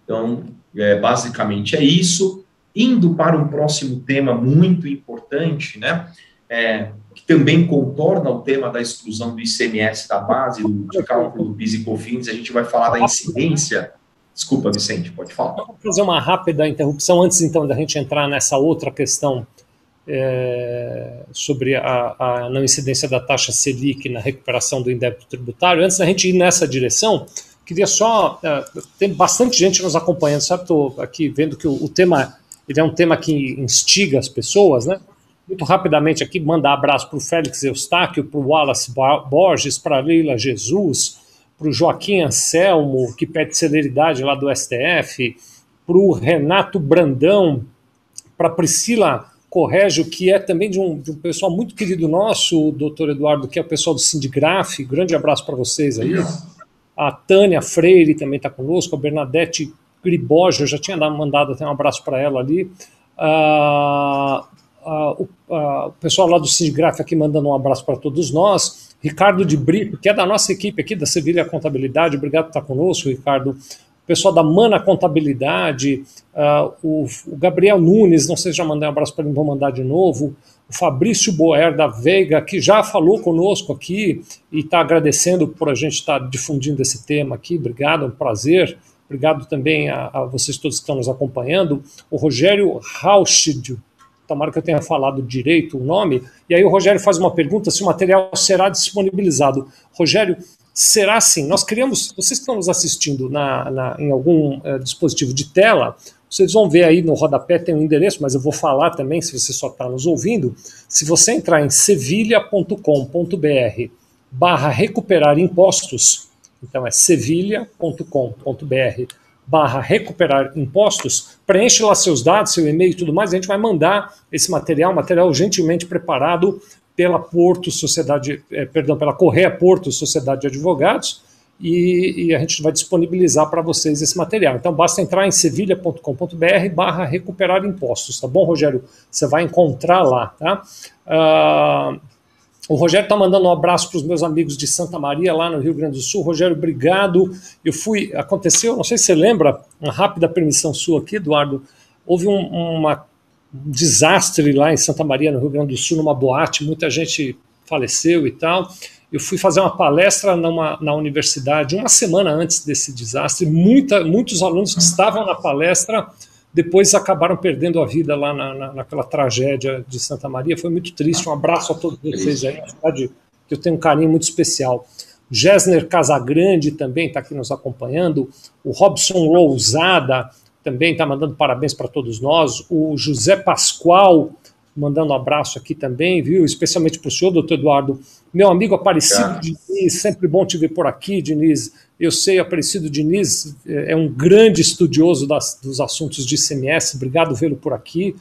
Então, é, basicamente é isso. Indo para um próximo tema muito importante, né, é, que também contorna o tema da exclusão do ICMS da base, do, de cálculo do PIS e COFINS, a gente vai falar da incidência. Desculpa, Vicente, pode falar. Vou fazer uma rápida interrupção antes, então, da gente entrar nessa outra questão é, sobre a, a, não incidência da taxa Selic na recuperação do indébito tributário. Antes da gente ir nessa direção, queria só. É, tem bastante gente nos acompanhando, sabe? Estou aqui vendo que o, o, tema ele é um tema que instiga as pessoas, né? Muito rapidamente aqui, mandar abraço para o Félix Eustáquio, para o Wallace Borges, para Leila Jesus, para o Joaquim Anselmo, que pede celeridade lá do STF, para o Renato Brandão, para Priscila Corrégio, que é também de um, de um pessoal muito querido nosso, o doutor Eduardo, que é o pessoal do Sindigraf. Grande abraço para vocês aí. A Tânia Freire também está conosco, a Bernadette Griboja, eu já tinha mandado até um abraço para ela ali. Uh, uh, o, uh, o, pessoal lá do Sindigraf aqui mandando um abraço para todos nós. Ricardo de Brito, que é da nossa equipe aqui da Sevilha Contabilidade, obrigado por estar conosco, Ricardo. O pessoal da Mana Contabilidade, o, o, Gabriel Nunes, não sei se já mandei um abraço para ele, vou mandar de novo o Fabrício Boer da Veiga, que já falou conosco aqui e está agradecendo por a gente estar tá difundindo esse tema aqui. Obrigado, é um prazer. Obrigado também a, a vocês todos que estão nos acompanhando. O Rogério Rauschid, tomara que eu tenha falado direito o nome. E aí o Rogério faz uma pergunta se o material será disponibilizado. Rogério, será sim. Nós criamos, vocês que estão nos assistindo na, na em algum é, dispositivo de tela, Vocês vão ver aí no rodapé tem um endereço, mas eu vou falar também, se você só está nos ouvindo. Se você entrar em sevilha.com.br barra recuperar impostos, então é sevilha.com.br barra recuperar impostos, preenche lá seus dados, seu e-mail e tudo mais, a gente vai mandar esse material, material gentilmente preparado pela Porto Sociedade, eh, perdão, pela Correia Porto Sociedade de Advogados, e, e a gente vai disponibilizar para vocês esse material. Então basta entrar em sevilha.com.br barra recuperar impostos, tá bom, Rogério? Você vai encontrar lá, tá? Uh, o Rogério está mandando um abraço para os meus amigos de Santa Maria, lá no Rio Grande do Sul. Rogério, obrigado. Eu fui, aconteceu, não sei se você lembra, uma rápida permissão sua aqui, Eduardo. Houve um, uma, um desastre lá em Santa Maria, no Rio Grande do Sul, numa boate, muita gente faleceu e tal. Eu fui fazer uma palestra numa, na universidade uma semana antes desse desastre. Muita, muitos alunos que estavam na palestra depois acabaram perdendo a vida lá na, na, naquela tragédia de Santa Maria. Foi muito triste. Um abraço a todos vocês aí, cidade que eu tenho um carinho muito especial. Gessner Casagrande também está aqui nos acompanhando. O Robson Lousada também está mandando parabéns para todos nós. O José Pascoal mandando um abraço aqui também, viu? Especialmente para o senhor, doutor Eduardo. Meu amigo Aparecido Diniz, sempre bom te ver por aqui, Diniz. Eu sei, Aparecido Diniz é, é um grande estudioso das, dos assuntos de ICMS, obrigado vê-lo por aqui.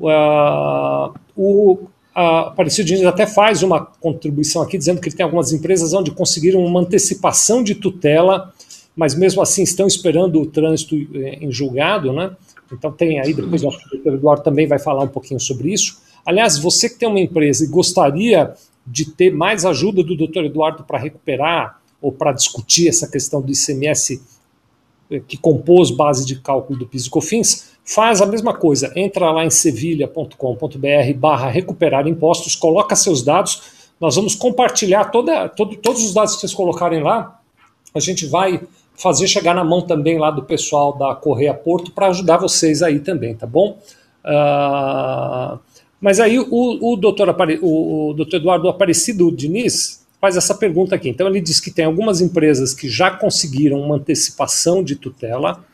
Uh, o Aparecido Diniz até faz uma contribuição aqui, dizendo que ele tem algumas empresas onde conseguiram uma antecipação de tutela, mas mesmo assim estão esperando o trânsito eh, em julgado, né? Então tem aí, depois o Eduardo também vai falar um pouquinho sobre isso. Aliás, você que tem uma empresa e gostaria de ter mais ajuda do doutor Eduardo para recuperar ou para discutir essa questão do ICMS eh, que compôs base de cálculo do PIS e COFINS, faz a mesma coisa. Entra lá em sevilha.com.br barra recuperar impostos, coloca seus dados, nós vamos compartilhar toda, todo, todos os dados que vocês colocarem lá, a gente vai fazer chegar na mão também lá do pessoal da Correia Porto para ajudar vocês aí também, tá bom? Uh, mas aí o, o, doutor, o, o doutor Eduardo Aparecido Diniz faz essa pergunta aqui. Então ele diz que tem algumas empresas que já conseguiram uma antecipação de tutela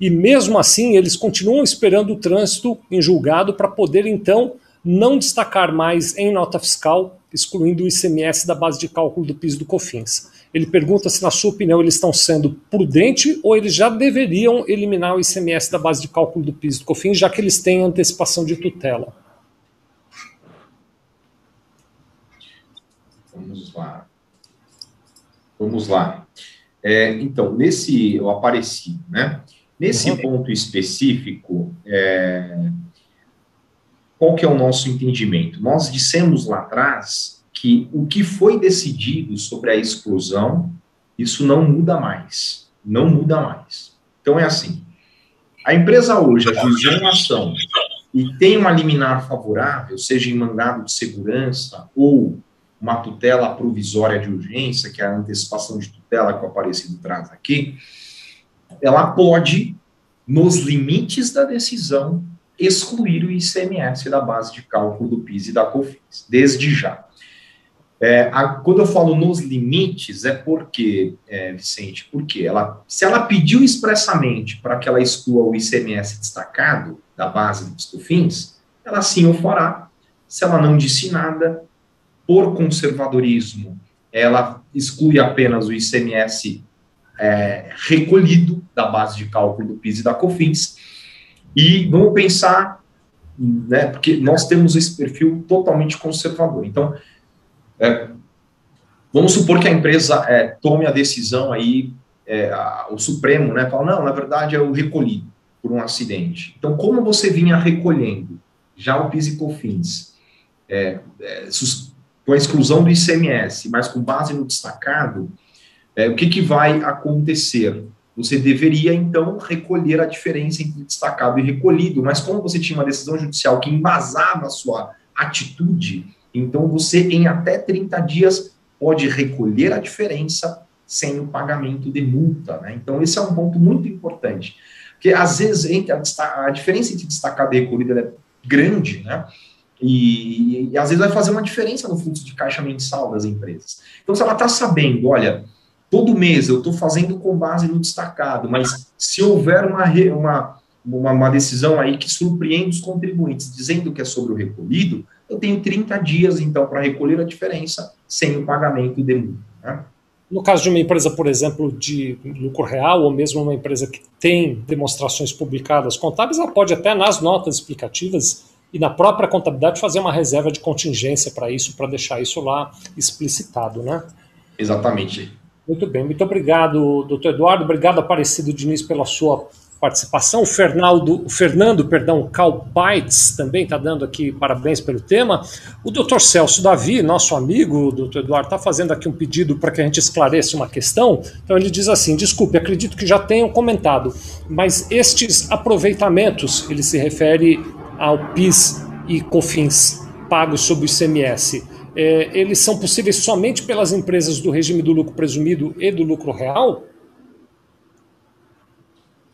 e mesmo assim eles continuam esperando o trânsito em julgado para poder então não destacar mais em nota fiscal, excluindo o ICMS da base de cálculo do PIS do COFINS. Ele pergunta se, na sua opinião, eles estão sendo prudentes ou eles já deveriam eliminar o ICMS da base de cálculo do PIS do COFINS, já que eles têm antecipação de tutela. Vamos lá. Vamos lá. É, então, nesse, eu apareci, né? Nesse uhum. ponto específico, é, qual que é o nosso entendimento? Nós dissemos lá atrás que o que foi decidido sobre a exclusão, isso não muda mais. Não muda mais. Então é assim: a empresa hoje ajuizou uma ação e tem uma liminar favorável, seja em mandado de segurança ou uma tutela provisória de urgência, que é a antecipação de tutela que o Aparecido traz aqui, ela pode, nos limites da decisão, excluir o ICMS da base de cálculo do PIS e da COFINS, desde já. É, a, quando eu falo nos limites, é porque, é, Vicente, porque ela, se ela pediu expressamente para que ela exclua o ICMS destacado da base dos COFINS, ela sim o fará. Se ela não disse nada, por conservadorismo, ela exclui apenas o ICMS é, recolhido da base de cálculo do PIS e da COFINS. E vamos pensar, né, porque nós temos esse perfil totalmente conservador. Então, é, vamos supor que a empresa é, tome a decisão aí, é, a, o Supremo, né, fala, não, na verdade é o recolhido por um acidente. Então, como você vinha recolhendo já o PIS e COFINS, é, é, com a exclusão do ICMS, mas com base no destacado, é, o que, que vai acontecer? Você deveria, então, recolher a diferença entre destacado e recolhido, mas como você tinha uma decisão judicial que embasava a sua atitude, então, você, em até 30 dias, pode recolher a diferença sem o pagamento de multa. Né? Então, esse é um ponto muito importante. Porque, às vezes, entre a, a diferença entre destacado e recolhido é grande, né? E, e, às vezes vai fazer uma diferença no fluxo de caixa mensal das empresas. Então, se ela está sabendo, olha, todo mês eu estou fazendo com base no destacado, mas se houver uma, uma uma, uma, decisão aí que surpreende os contribuintes, dizendo que é sobre o recolhido, eu tenho 30 dias, então, para recolher a diferença sem o pagamento de multa. Né? No caso de uma empresa, por exemplo, de lucro real, ou mesmo uma empresa que tem demonstrações publicadas contábeis, ela pode até nas notas explicativas e na própria contabilidade fazer uma reserva de contingência para isso, para deixar isso lá explicitado, né? Exatamente. Muito bem, muito obrigado, doutor Eduardo. Obrigado, Aparecido Diniz, pela sua participação. O Fernando, o Fernando perdão, Cal Bites também está dando aqui parabéns pelo tema. O doutor Celso Davi, nosso amigo, o doutor Eduardo, está fazendo aqui um pedido para que a gente esclareça uma questão. Então ele diz assim: desculpe, acredito que já tenham comentado, mas estes aproveitamentos, ele se refere ao PIS e COFINS pagos sob o ICMS. É, eles são possíveis somente pelas empresas do regime do lucro presumido e do lucro real?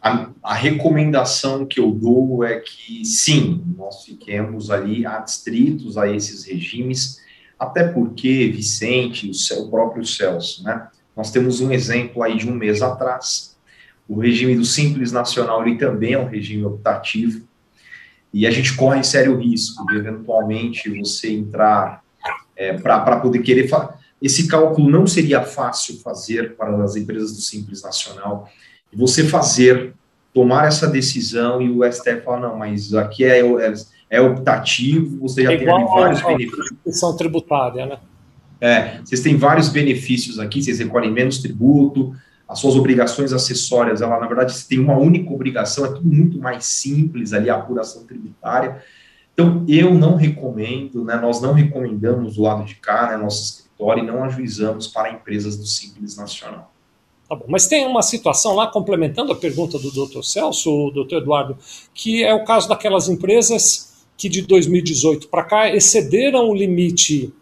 a, a, recomendação que eu dou é que sim, nós fiquemos ali adstritos a esses regimes, até porque, Vicente, o, o próprio Celso, né? Nós temos um exemplo aí de um mês atrás. O regime do Simples Nacional ele também é um regime optativo, e a gente corre sério risco de eventualmente você entrar é, para poder querer. Esse cálculo não seria fácil fazer para as empresas do Simples Nacional e você fazer, tomar essa decisão e o STF falar, não, mas aqui é, é, é optativo, você já é tem vários benefícios. tributária, né? É, vocês têm vários benefícios aqui, vocês recolhem menos tributo, as suas obrigações acessórias, ela, na verdade, tem uma única obrigação, é tudo muito mais simples ali, a apuração tributária. Então, eu não recomendo, né, nós não recomendamos do lado de cá, né, nosso escritório, e não ajuizamos para empresas do Simples Nacional. Tá bom, mas tem uma situação lá, complementando a pergunta do Dr. Celso, Dr. Eduardo, que é o caso daquelas empresas que de 2018 para cá excederam o limite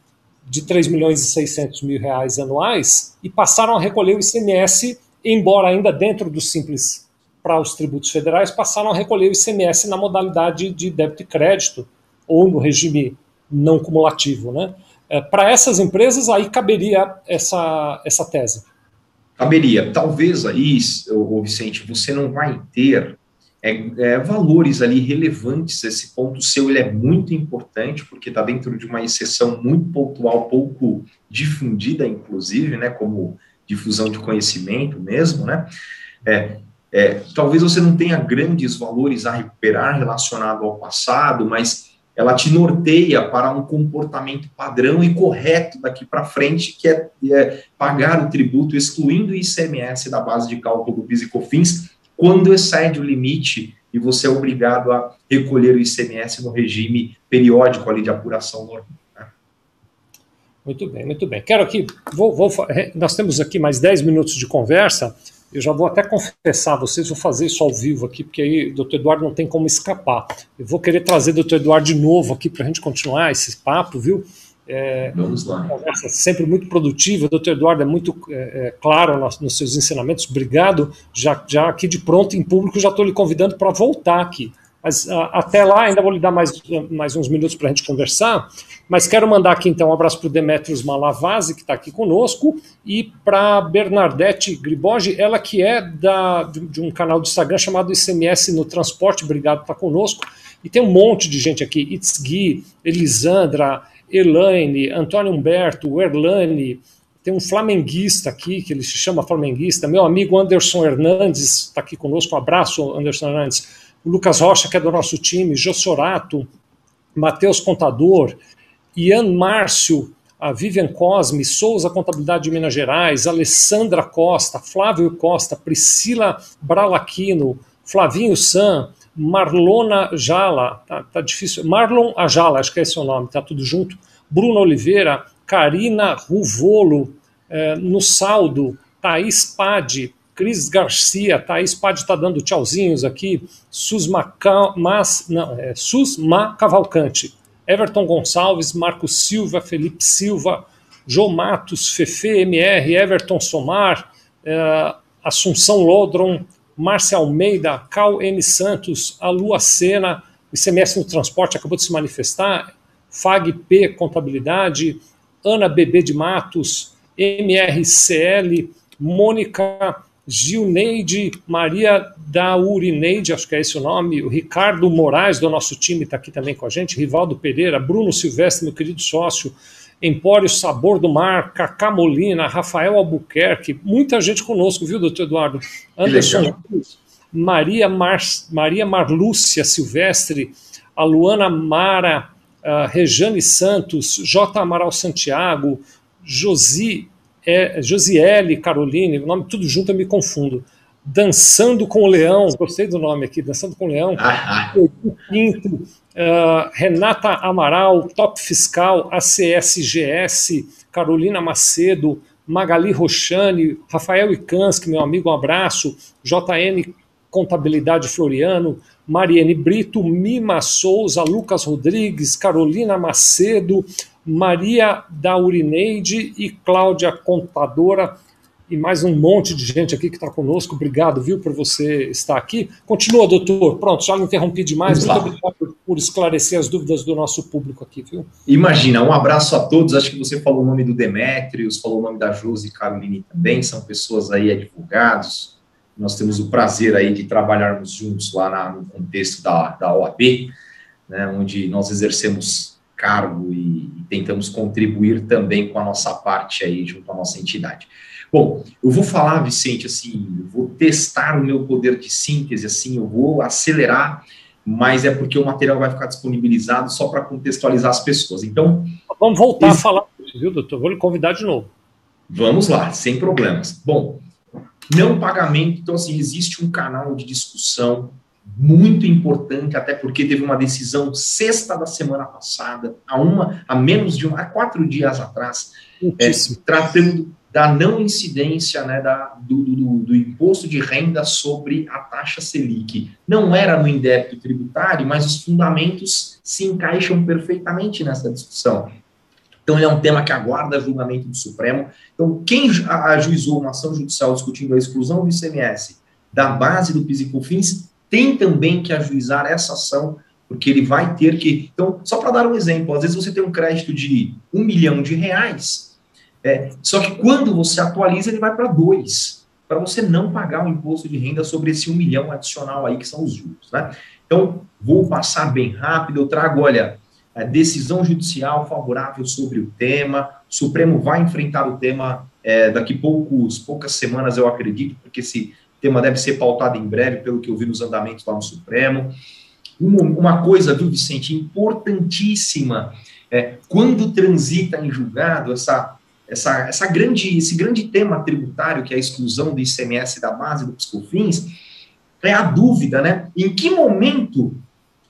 de 3 milhões e 600 mil reais anuais e passaram a recolher o ICMS, embora ainda dentro do simples para os tributos federais, passaram a recolher o ICMS na modalidade de débito e crédito ou no regime não cumulativo. Né? É, para essas empresas, aí caberia essa, essa tese caberia. Talvez aí, Vicente, você não vai ter é, é, valores ali relevantes. Esse ponto seu ele é muito importante, porque está dentro de uma exceção muito pontual, pouco difundida, inclusive, né, como difusão de conhecimento mesmo, né? É, é, talvez você não tenha grandes valores a recuperar relacionado ao passado, mas ela te norteia para um comportamento padrão e correto daqui para frente, que é, é, pagar o tributo excluindo o ICMS da base de cálculo do PIS e COFINS, quando excede o limite e você é obrigado a recolher o ICMS no regime periódico ali de apuração normal. Né? Muito bem, muito bem. Quero aqui, vou, vou, nós temos aqui mais 10 minutos de conversa. Eu já vou até confessar a vocês, vou fazer isso ao vivo aqui, porque aí o doutor Eduardo não tem como escapar. Eu vou querer trazer o doutor Eduardo de novo aqui para a gente continuar esse papo, viu? É, Vamos lá. Conversa sempre muito produtiva. O doutor Eduardo é muito é, é, claro nos, nos, seus ensinamentos. Obrigado. Já, já aqui de pronto, em público, já estou lhe convidando para voltar aqui. Mas a, até lá, ainda vou lhe dar mais, mais uns minutos para a gente conversar. Mas quero mandar aqui então um abraço para o Demetrios Malavase, que está aqui conosco, e para Bernadette Griboge, ela que é da, de, de, um canal do Instagram chamado ICMS no Transporte, obrigado por estar tá conosco. E tem um monte de gente aqui: Itzgui, Elisandra, Elaine, Antônio Humberto, Erlane, tem um flamenguista aqui, que ele se chama flamenguista, meu amigo Anderson Hernandes está aqui conosco, um abraço, Anderson Hernandes, o Lucas Rocha, que é do nosso time, Jossorato, Matheus Contador, Ian Márcio, a Vivian Cosme, Souza Contabilidade de Minas Gerais, Alessandra Costa, Flávio Costa, Priscila Bralaquino, Flavinho San, Marlona Jala, tá, tá difícil, Marlon Ajala, acho que é esse o nome, tá tudo junto, Bruno Oliveira, Karina Ruvolo, eh, no saldo, Thaís Pade, Cris Garcia, Thaís Pade está dando tchauzinhos aqui, Susma, Mas, não, é, Susma Cavalcante, Everton Gonçalves, Marcos Silva, Felipe Silva, João Matos, Fefe MR, Everton Somar, eh, Assunção Lodron, Márcia Almeida, Cal M. Santos, a Lua Sena, ICMS no transporte acabou de se manifestar, FAGP Contabilidade, Ana Bebê de Matos, MRCL, Mônica Gilneide Maria da Urineide, acho que é esse o nome, o Ricardo Moraes, do nosso time, está aqui também com a gente, Rivaldo Pereira, Bruno Silvestre, meu querido sócio, Empório Sabor do Mar, Cacá Molina, Rafael Albuquerque, muita gente conosco, viu, doutor Eduardo? Anderson Maria, Mar, Maria Marlúcia Silvestre, a Luana Mara, a Rejane Santos, J. Amaral Santiago, Josi, é, Josiele Caroline, o nome tudo junto eu me confundo. Dançando com o Leão, gostei do nome aqui, Dançando com o Leão. Ah, Quinto, uh, Renata Amaral, Top Fiscal, ACSGS, Carolina Macedo, Magali Rochane, Rafael Ikanski, meu amigo, um abraço, JN Contabilidade Floriano, Mariane Brito, Mima Souza, Lucas Rodrigues, Carolina Macedo, Maria da Urineide e Cláudia Contadora, e mais um monte de gente aqui que está conosco. Obrigado, viu, por você estar aqui. Continua, doutor. Pronto, já me interrompi demais. Muito obrigado por, por, esclarecer as dúvidas do nosso público aqui, viu? Imagina, um abraço a todos. Acho que você falou o nome do Demetrios, falou o nome da Josi e Caroline também, são pessoas aí advogados, nós temos o prazer aí de trabalharmos juntos lá na, no contexto da, da OAB, né, onde nós exercemos cargo e, e, tentamos contribuir também com a nossa parte aí junto à nossa entidade. Bom, eu vou falar, Vicente, assim, eu vou testar o meu poder de síntese, assim, eu vou acelerar, mas é porque o material vai ficar disponibilizado só para contextualizar as pessoas. Então, vamos voltar esse... a falar, viu, doutor? Vou lhe convidar de novo. Vamos lá, sem problemas. Bom, não pagamento, então, assim, existe um canal de discussão muito importante, até porque teve uma decisão sexta da semana passada, a uma, a menos de um, há quatro dias atrás, é, tratando da não incidência né, da, do, do, do, imposto de renda sobre a taxa Selic. Não era no indébito tributário, mas os fundamentos se encaixam perfeitamente nessa discussão. Então, ele é um tema que aguarda julgamento do Supremo. Então, quem ajuizou uma ação judicial discutindo a exclusão do ICMS da base do PIS e COFINS tem também que ajuizar essa ação, porque ele vai ter que. Então, só para dar um exemplo, às vezes você tem um crédito de um milhão de reais, é, só que quando você atualiza, ele vai para dois, para você não pagar o imposto de renda sobre esse um milhão adicional aí, que são os juros. Né? Então, vou passar bem rápido, eu trago, olha decisão judicial favorável sobre o tema. O Supremo vai enfrentar o tema é, daqui poucos, poucas semanas, eu acredito, porque esse tema deve ser pautado em breve, pelo que eu vi nos andamentos lá no Supremo. Uma, uma coisa, viu, Vicente, importantíssima, é, quando transita em julgado essa, essa, essa grande, esse grande tema tributário, que é a exclusão do ICMS da base do Piscofins, é a dúvida, né? Em que momento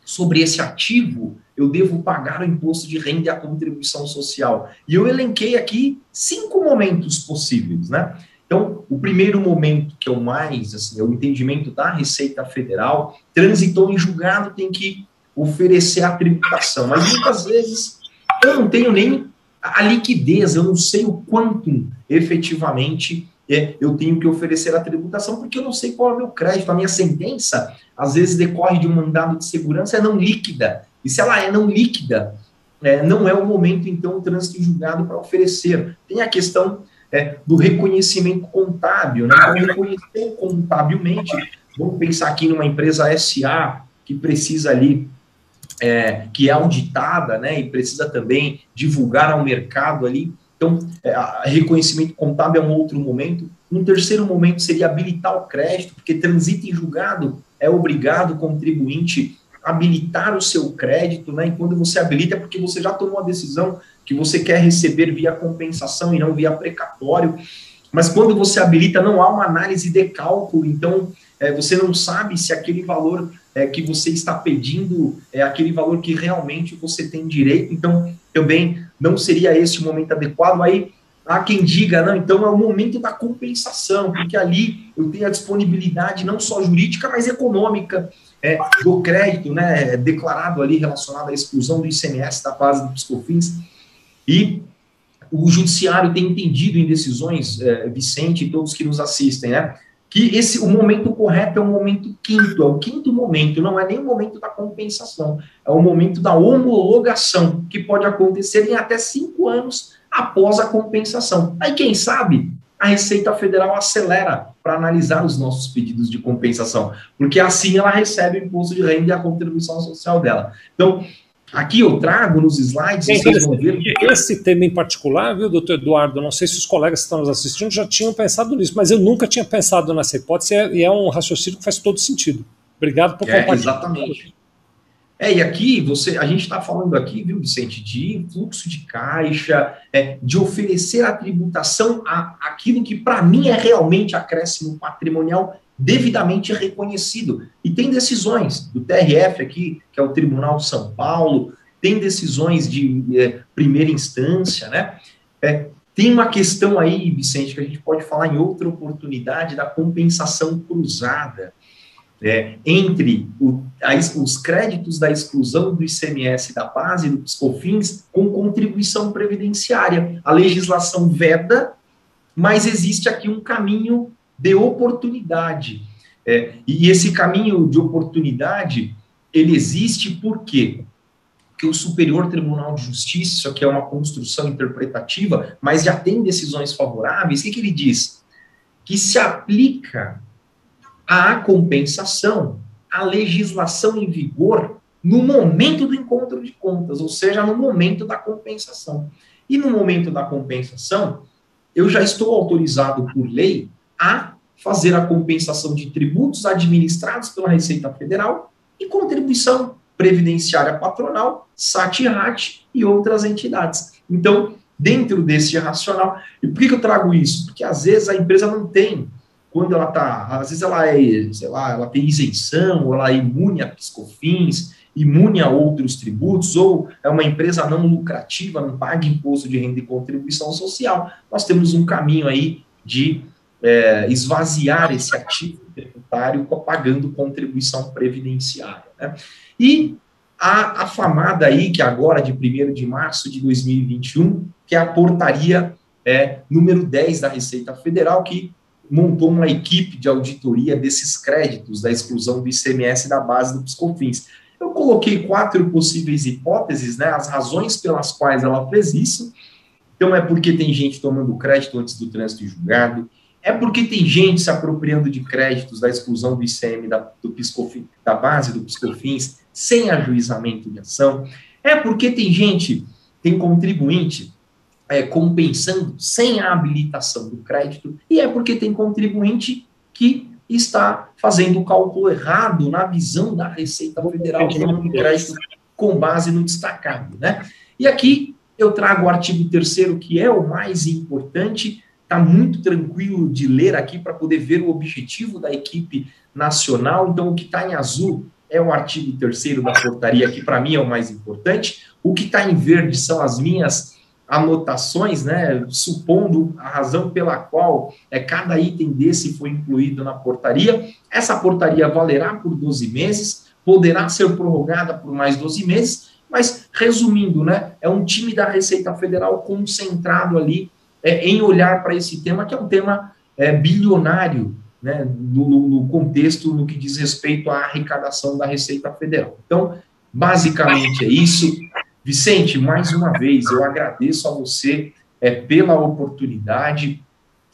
sobre esse ativo eu devo pagar o imposto de renda e a contribuição social. E eu elenquei aqui cinco momentos possíveis, né? Então, o primeiro momento, que é o mais, assim, é o entendimento da Receita Federal, transitou em julgado, tem que oferecer a tributação. Mas muitas vezes eu não tenho nem a liquidez, eu não sei o quanto efetivamente é, eu tenho que oferecer a tributação, porque eu não sei qual é o meu crédito. A minha sentença, às vezes, decorre de um mandado de segurança, é não líquida. E se ela é não líquida, é, não é o momento, então, o trânsito julgado para oferecer. Tem a questão é, do reconhecimento contábil, né? Então, reconhecer contabilmente, vamos pensar aqui numa empresa SA que precisa ali, é, que é auditada, né? E precisa também divulgar ao mercado ali. Então, é, reconhecimento contábil é um outro momento. Um terceiro momento seria habilitar o crédito, porque transita em julgado é obrigado o contribuinte habilitar o seu crédito, né? E quando você habilita é porque você já tomou a decisão que você quer receber via compensação e não via precatório. Mas quando você habilita, não há uma análise de cálculo, então é, você não sabe se aquele valor é, que você está pedindo é aquele valor que realmente você tem direito. Então, também não seria esse o momento adequado. Aí há quem diga, não, então é o momento da compensação, porque ali eu tenho a disponibilidade não só jurídica, mas econômica é, do crédito, né, declarado ali relacionado à exclusão do ICMS da base do Piscofins, e o judiciário tem entendido em decisões, é, Vicente e todos que nos assistem, né, que esse o momento correto é o momento quinto, é o quinto momento, não é nem o momento da compensação, é o momento da homologação, que pode acontecer em até cinco anos após a compensação. Aí, quem sabe, a Receita Federal acelera para analisar os nossos pedidos de compensação, porque assim ela recebe o imposto de renda e a contribuição social dela. Então, aqui eu trago nos slides, é vocês vão ver. Esse tema em particular, viu, doutor Eduardo? Não sei se os colegas que estão nos assistindo já tinham pensado nisso, mas eu nunca tinha pensado nessa hipótese e é um raciocínio que faz todo sentido. Obrigado por é, compartilhar. Exatamente. É, e aqui você, a gente está falando aqui, viu, Vicente, de fluxo de caixa, é, de oferecer a tributação a aquilo que para mim é realmente acréscimo patrimonial devidamente reconhecido. E tem decisões do TRF aqui, que é o Tribunal de São Paulo, tem decisões de é, primeira instância, né? É, tem uma questão aí, Vicente, que a gente pode falar em outra oportunidade da compensação cruzada é, entre o, a, os créditos da exclusão do ICMS da base do Piscofins com contribuição previdenciária. A legislação veda, mas existe aqui um caminho de oportunidade. É, e esse caminho de oportunidade, ele existe por quê? Porque o Superior Tribunal de Justiça, isso aqui é uma construção interpretativa, mas já tem decisões favoráveis, o que, que ele diz? Que se aplica a compensação, a legislação em vigor no momento do encontro de contas, ou seja, no momento da compensação. E no momento da compensação, eu já estou autorizado por lei a fazer a compensação de tributos administrados pela Receita Federal e contribuição previdenciária patronal, SAT-RAT e outras entidades. Então, dentro desse racional, e por que eu trago isso? Porque às vezes a empresa não tem quando ela está, às vezes ela é, sei lá, ela tem isenção, ou ela é imune a piscofins, imune a outros tributos, ou é uma empresa não lucrativa, não paga imposto de renda e contribuição social, nós temos um caminho aí de é, esvaziar esse ativo tributário pagando contribuição previdenciária. Né? E a, a famada aí, que agora, de 1 de março de 2021, que é a portaria é, número 10 da Receita Federal, que montou uma equipe de auditoria desses créditos da exclusão do ICMS da base do Piscofins. Eu coloquei quatro possíveis hipóteses, né, as razões pelas quais ela fez isso. Então, é porque tem gente tomando crédito antes do trânsito julgado, é porque tem gente se apropriando de créditos da exclusão do ICM da, do da base do Piscofins sem ajuizamento de ação, é porque tem gente, tem contribuinte é, compensando sem a habilitação do crédito, e é porque tem contribuinte que está fazendo o cálculo errado na visão da Receita Federal do crédito com base no destacado, né? E aqui eu trago o artigo 3 que é o mais importante, está muito tranquilo de ler aqui para poder ver o objetivo da equipe nacional. Então, o que está em azul é o artigo 3 da portaria, que para mim é o mais importante. O que está em verde são as minhas anotações, né, supondo a razão pela qual é, cada item desse foi incluído na portaria. Essa portaria valerá por 12 meses, poderá ser prorrogada por mais 12 meses, mas, resumindo, né, é um time da Receita Federal concentrado ali é, em olhar para esse tema, que é um tema é, bilionário, né, no, no contexto no que diz respeito à arrecadação da Receita Federal. Então, basicamente é isso. Vicente, mais uma vez, eu agradeço a você é, pela oportunidade,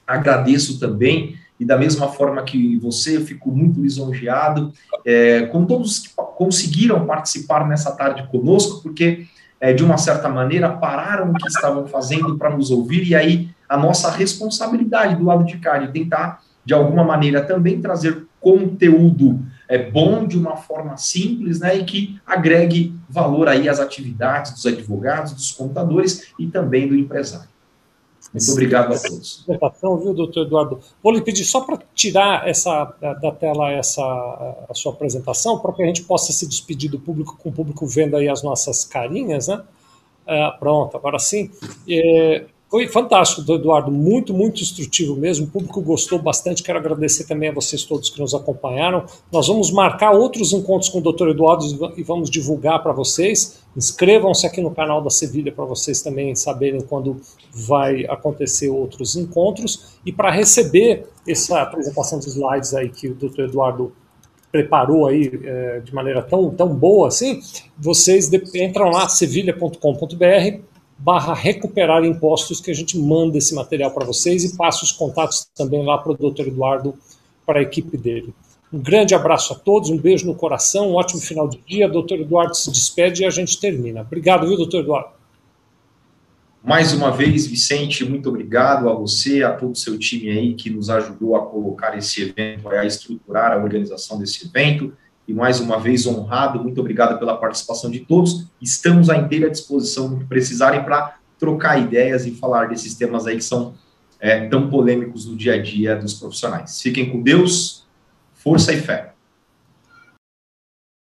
agradeço também, e da mesma forma que você, eu fico muito lisonjeado é, com todos que conseguiram participar nessa tarde conosco, porque, é, de uma certa maneira, pararam o que estavam fazendo para nos ouvir, e aí a nossa responsabilidade do lado de cá, de tentar, de alguma maneira, também trazer conteúdo é, bom de uma forma simples, né, e que agregue valor aí às atividades dos advogados, dos contadores e também do empresário. Muito obrigado a todos. Viu, doutor Eduardo? Vou lhe pedir só para tirar essa, da tela essa, a sua apresentação, para que a gente possa se despedir do público, com o público vendo aí as nossas carinhas, né? É, pronto, agora sim. É, foi fantástico, Eduardo, muito, muito instrutivo mesmo. O público gostou bastante. Quero agradecer também a vocês todos que nos acompanharam. Nós vamos marcar outros encontros com o Dr. Eduardo e vamos divulgar para vocês. Inscrevam-se aqui no canal da Sevilha para vocês também saberem quando vai acontecer outros encontros. E para receber essa apresentação de slides aí que o Dr. Eduardo preparou aí é, de maneira tão, tão boa assim, vocês entram lá, sevilha.com.br barra recuperar impostos, que a gente manda esse material para vocês e passa os contatos também lá para o doutor Eduardo, para a equipe dele. Um grande abraço a todos, um beijo no coração, um ótimo final de dia. Doutor Eduardo se despede e a gente termina. Obrigado, viu, doutor Eduardo? Mais uma vez, Vicente, muito obrigado a você, a todo o seu time aí que nos ajudou a colocar esse evento, a estruturar a organização desse evento e mais uma vez honrado. Muito obrigado pela participação de todos. Estamos à inteira disposição no que precisarem para trocar ideias e falar desses temas aí que são é, tão polêmicos no dia a dia dos profissionais. Fiquem com Deus, força e fé.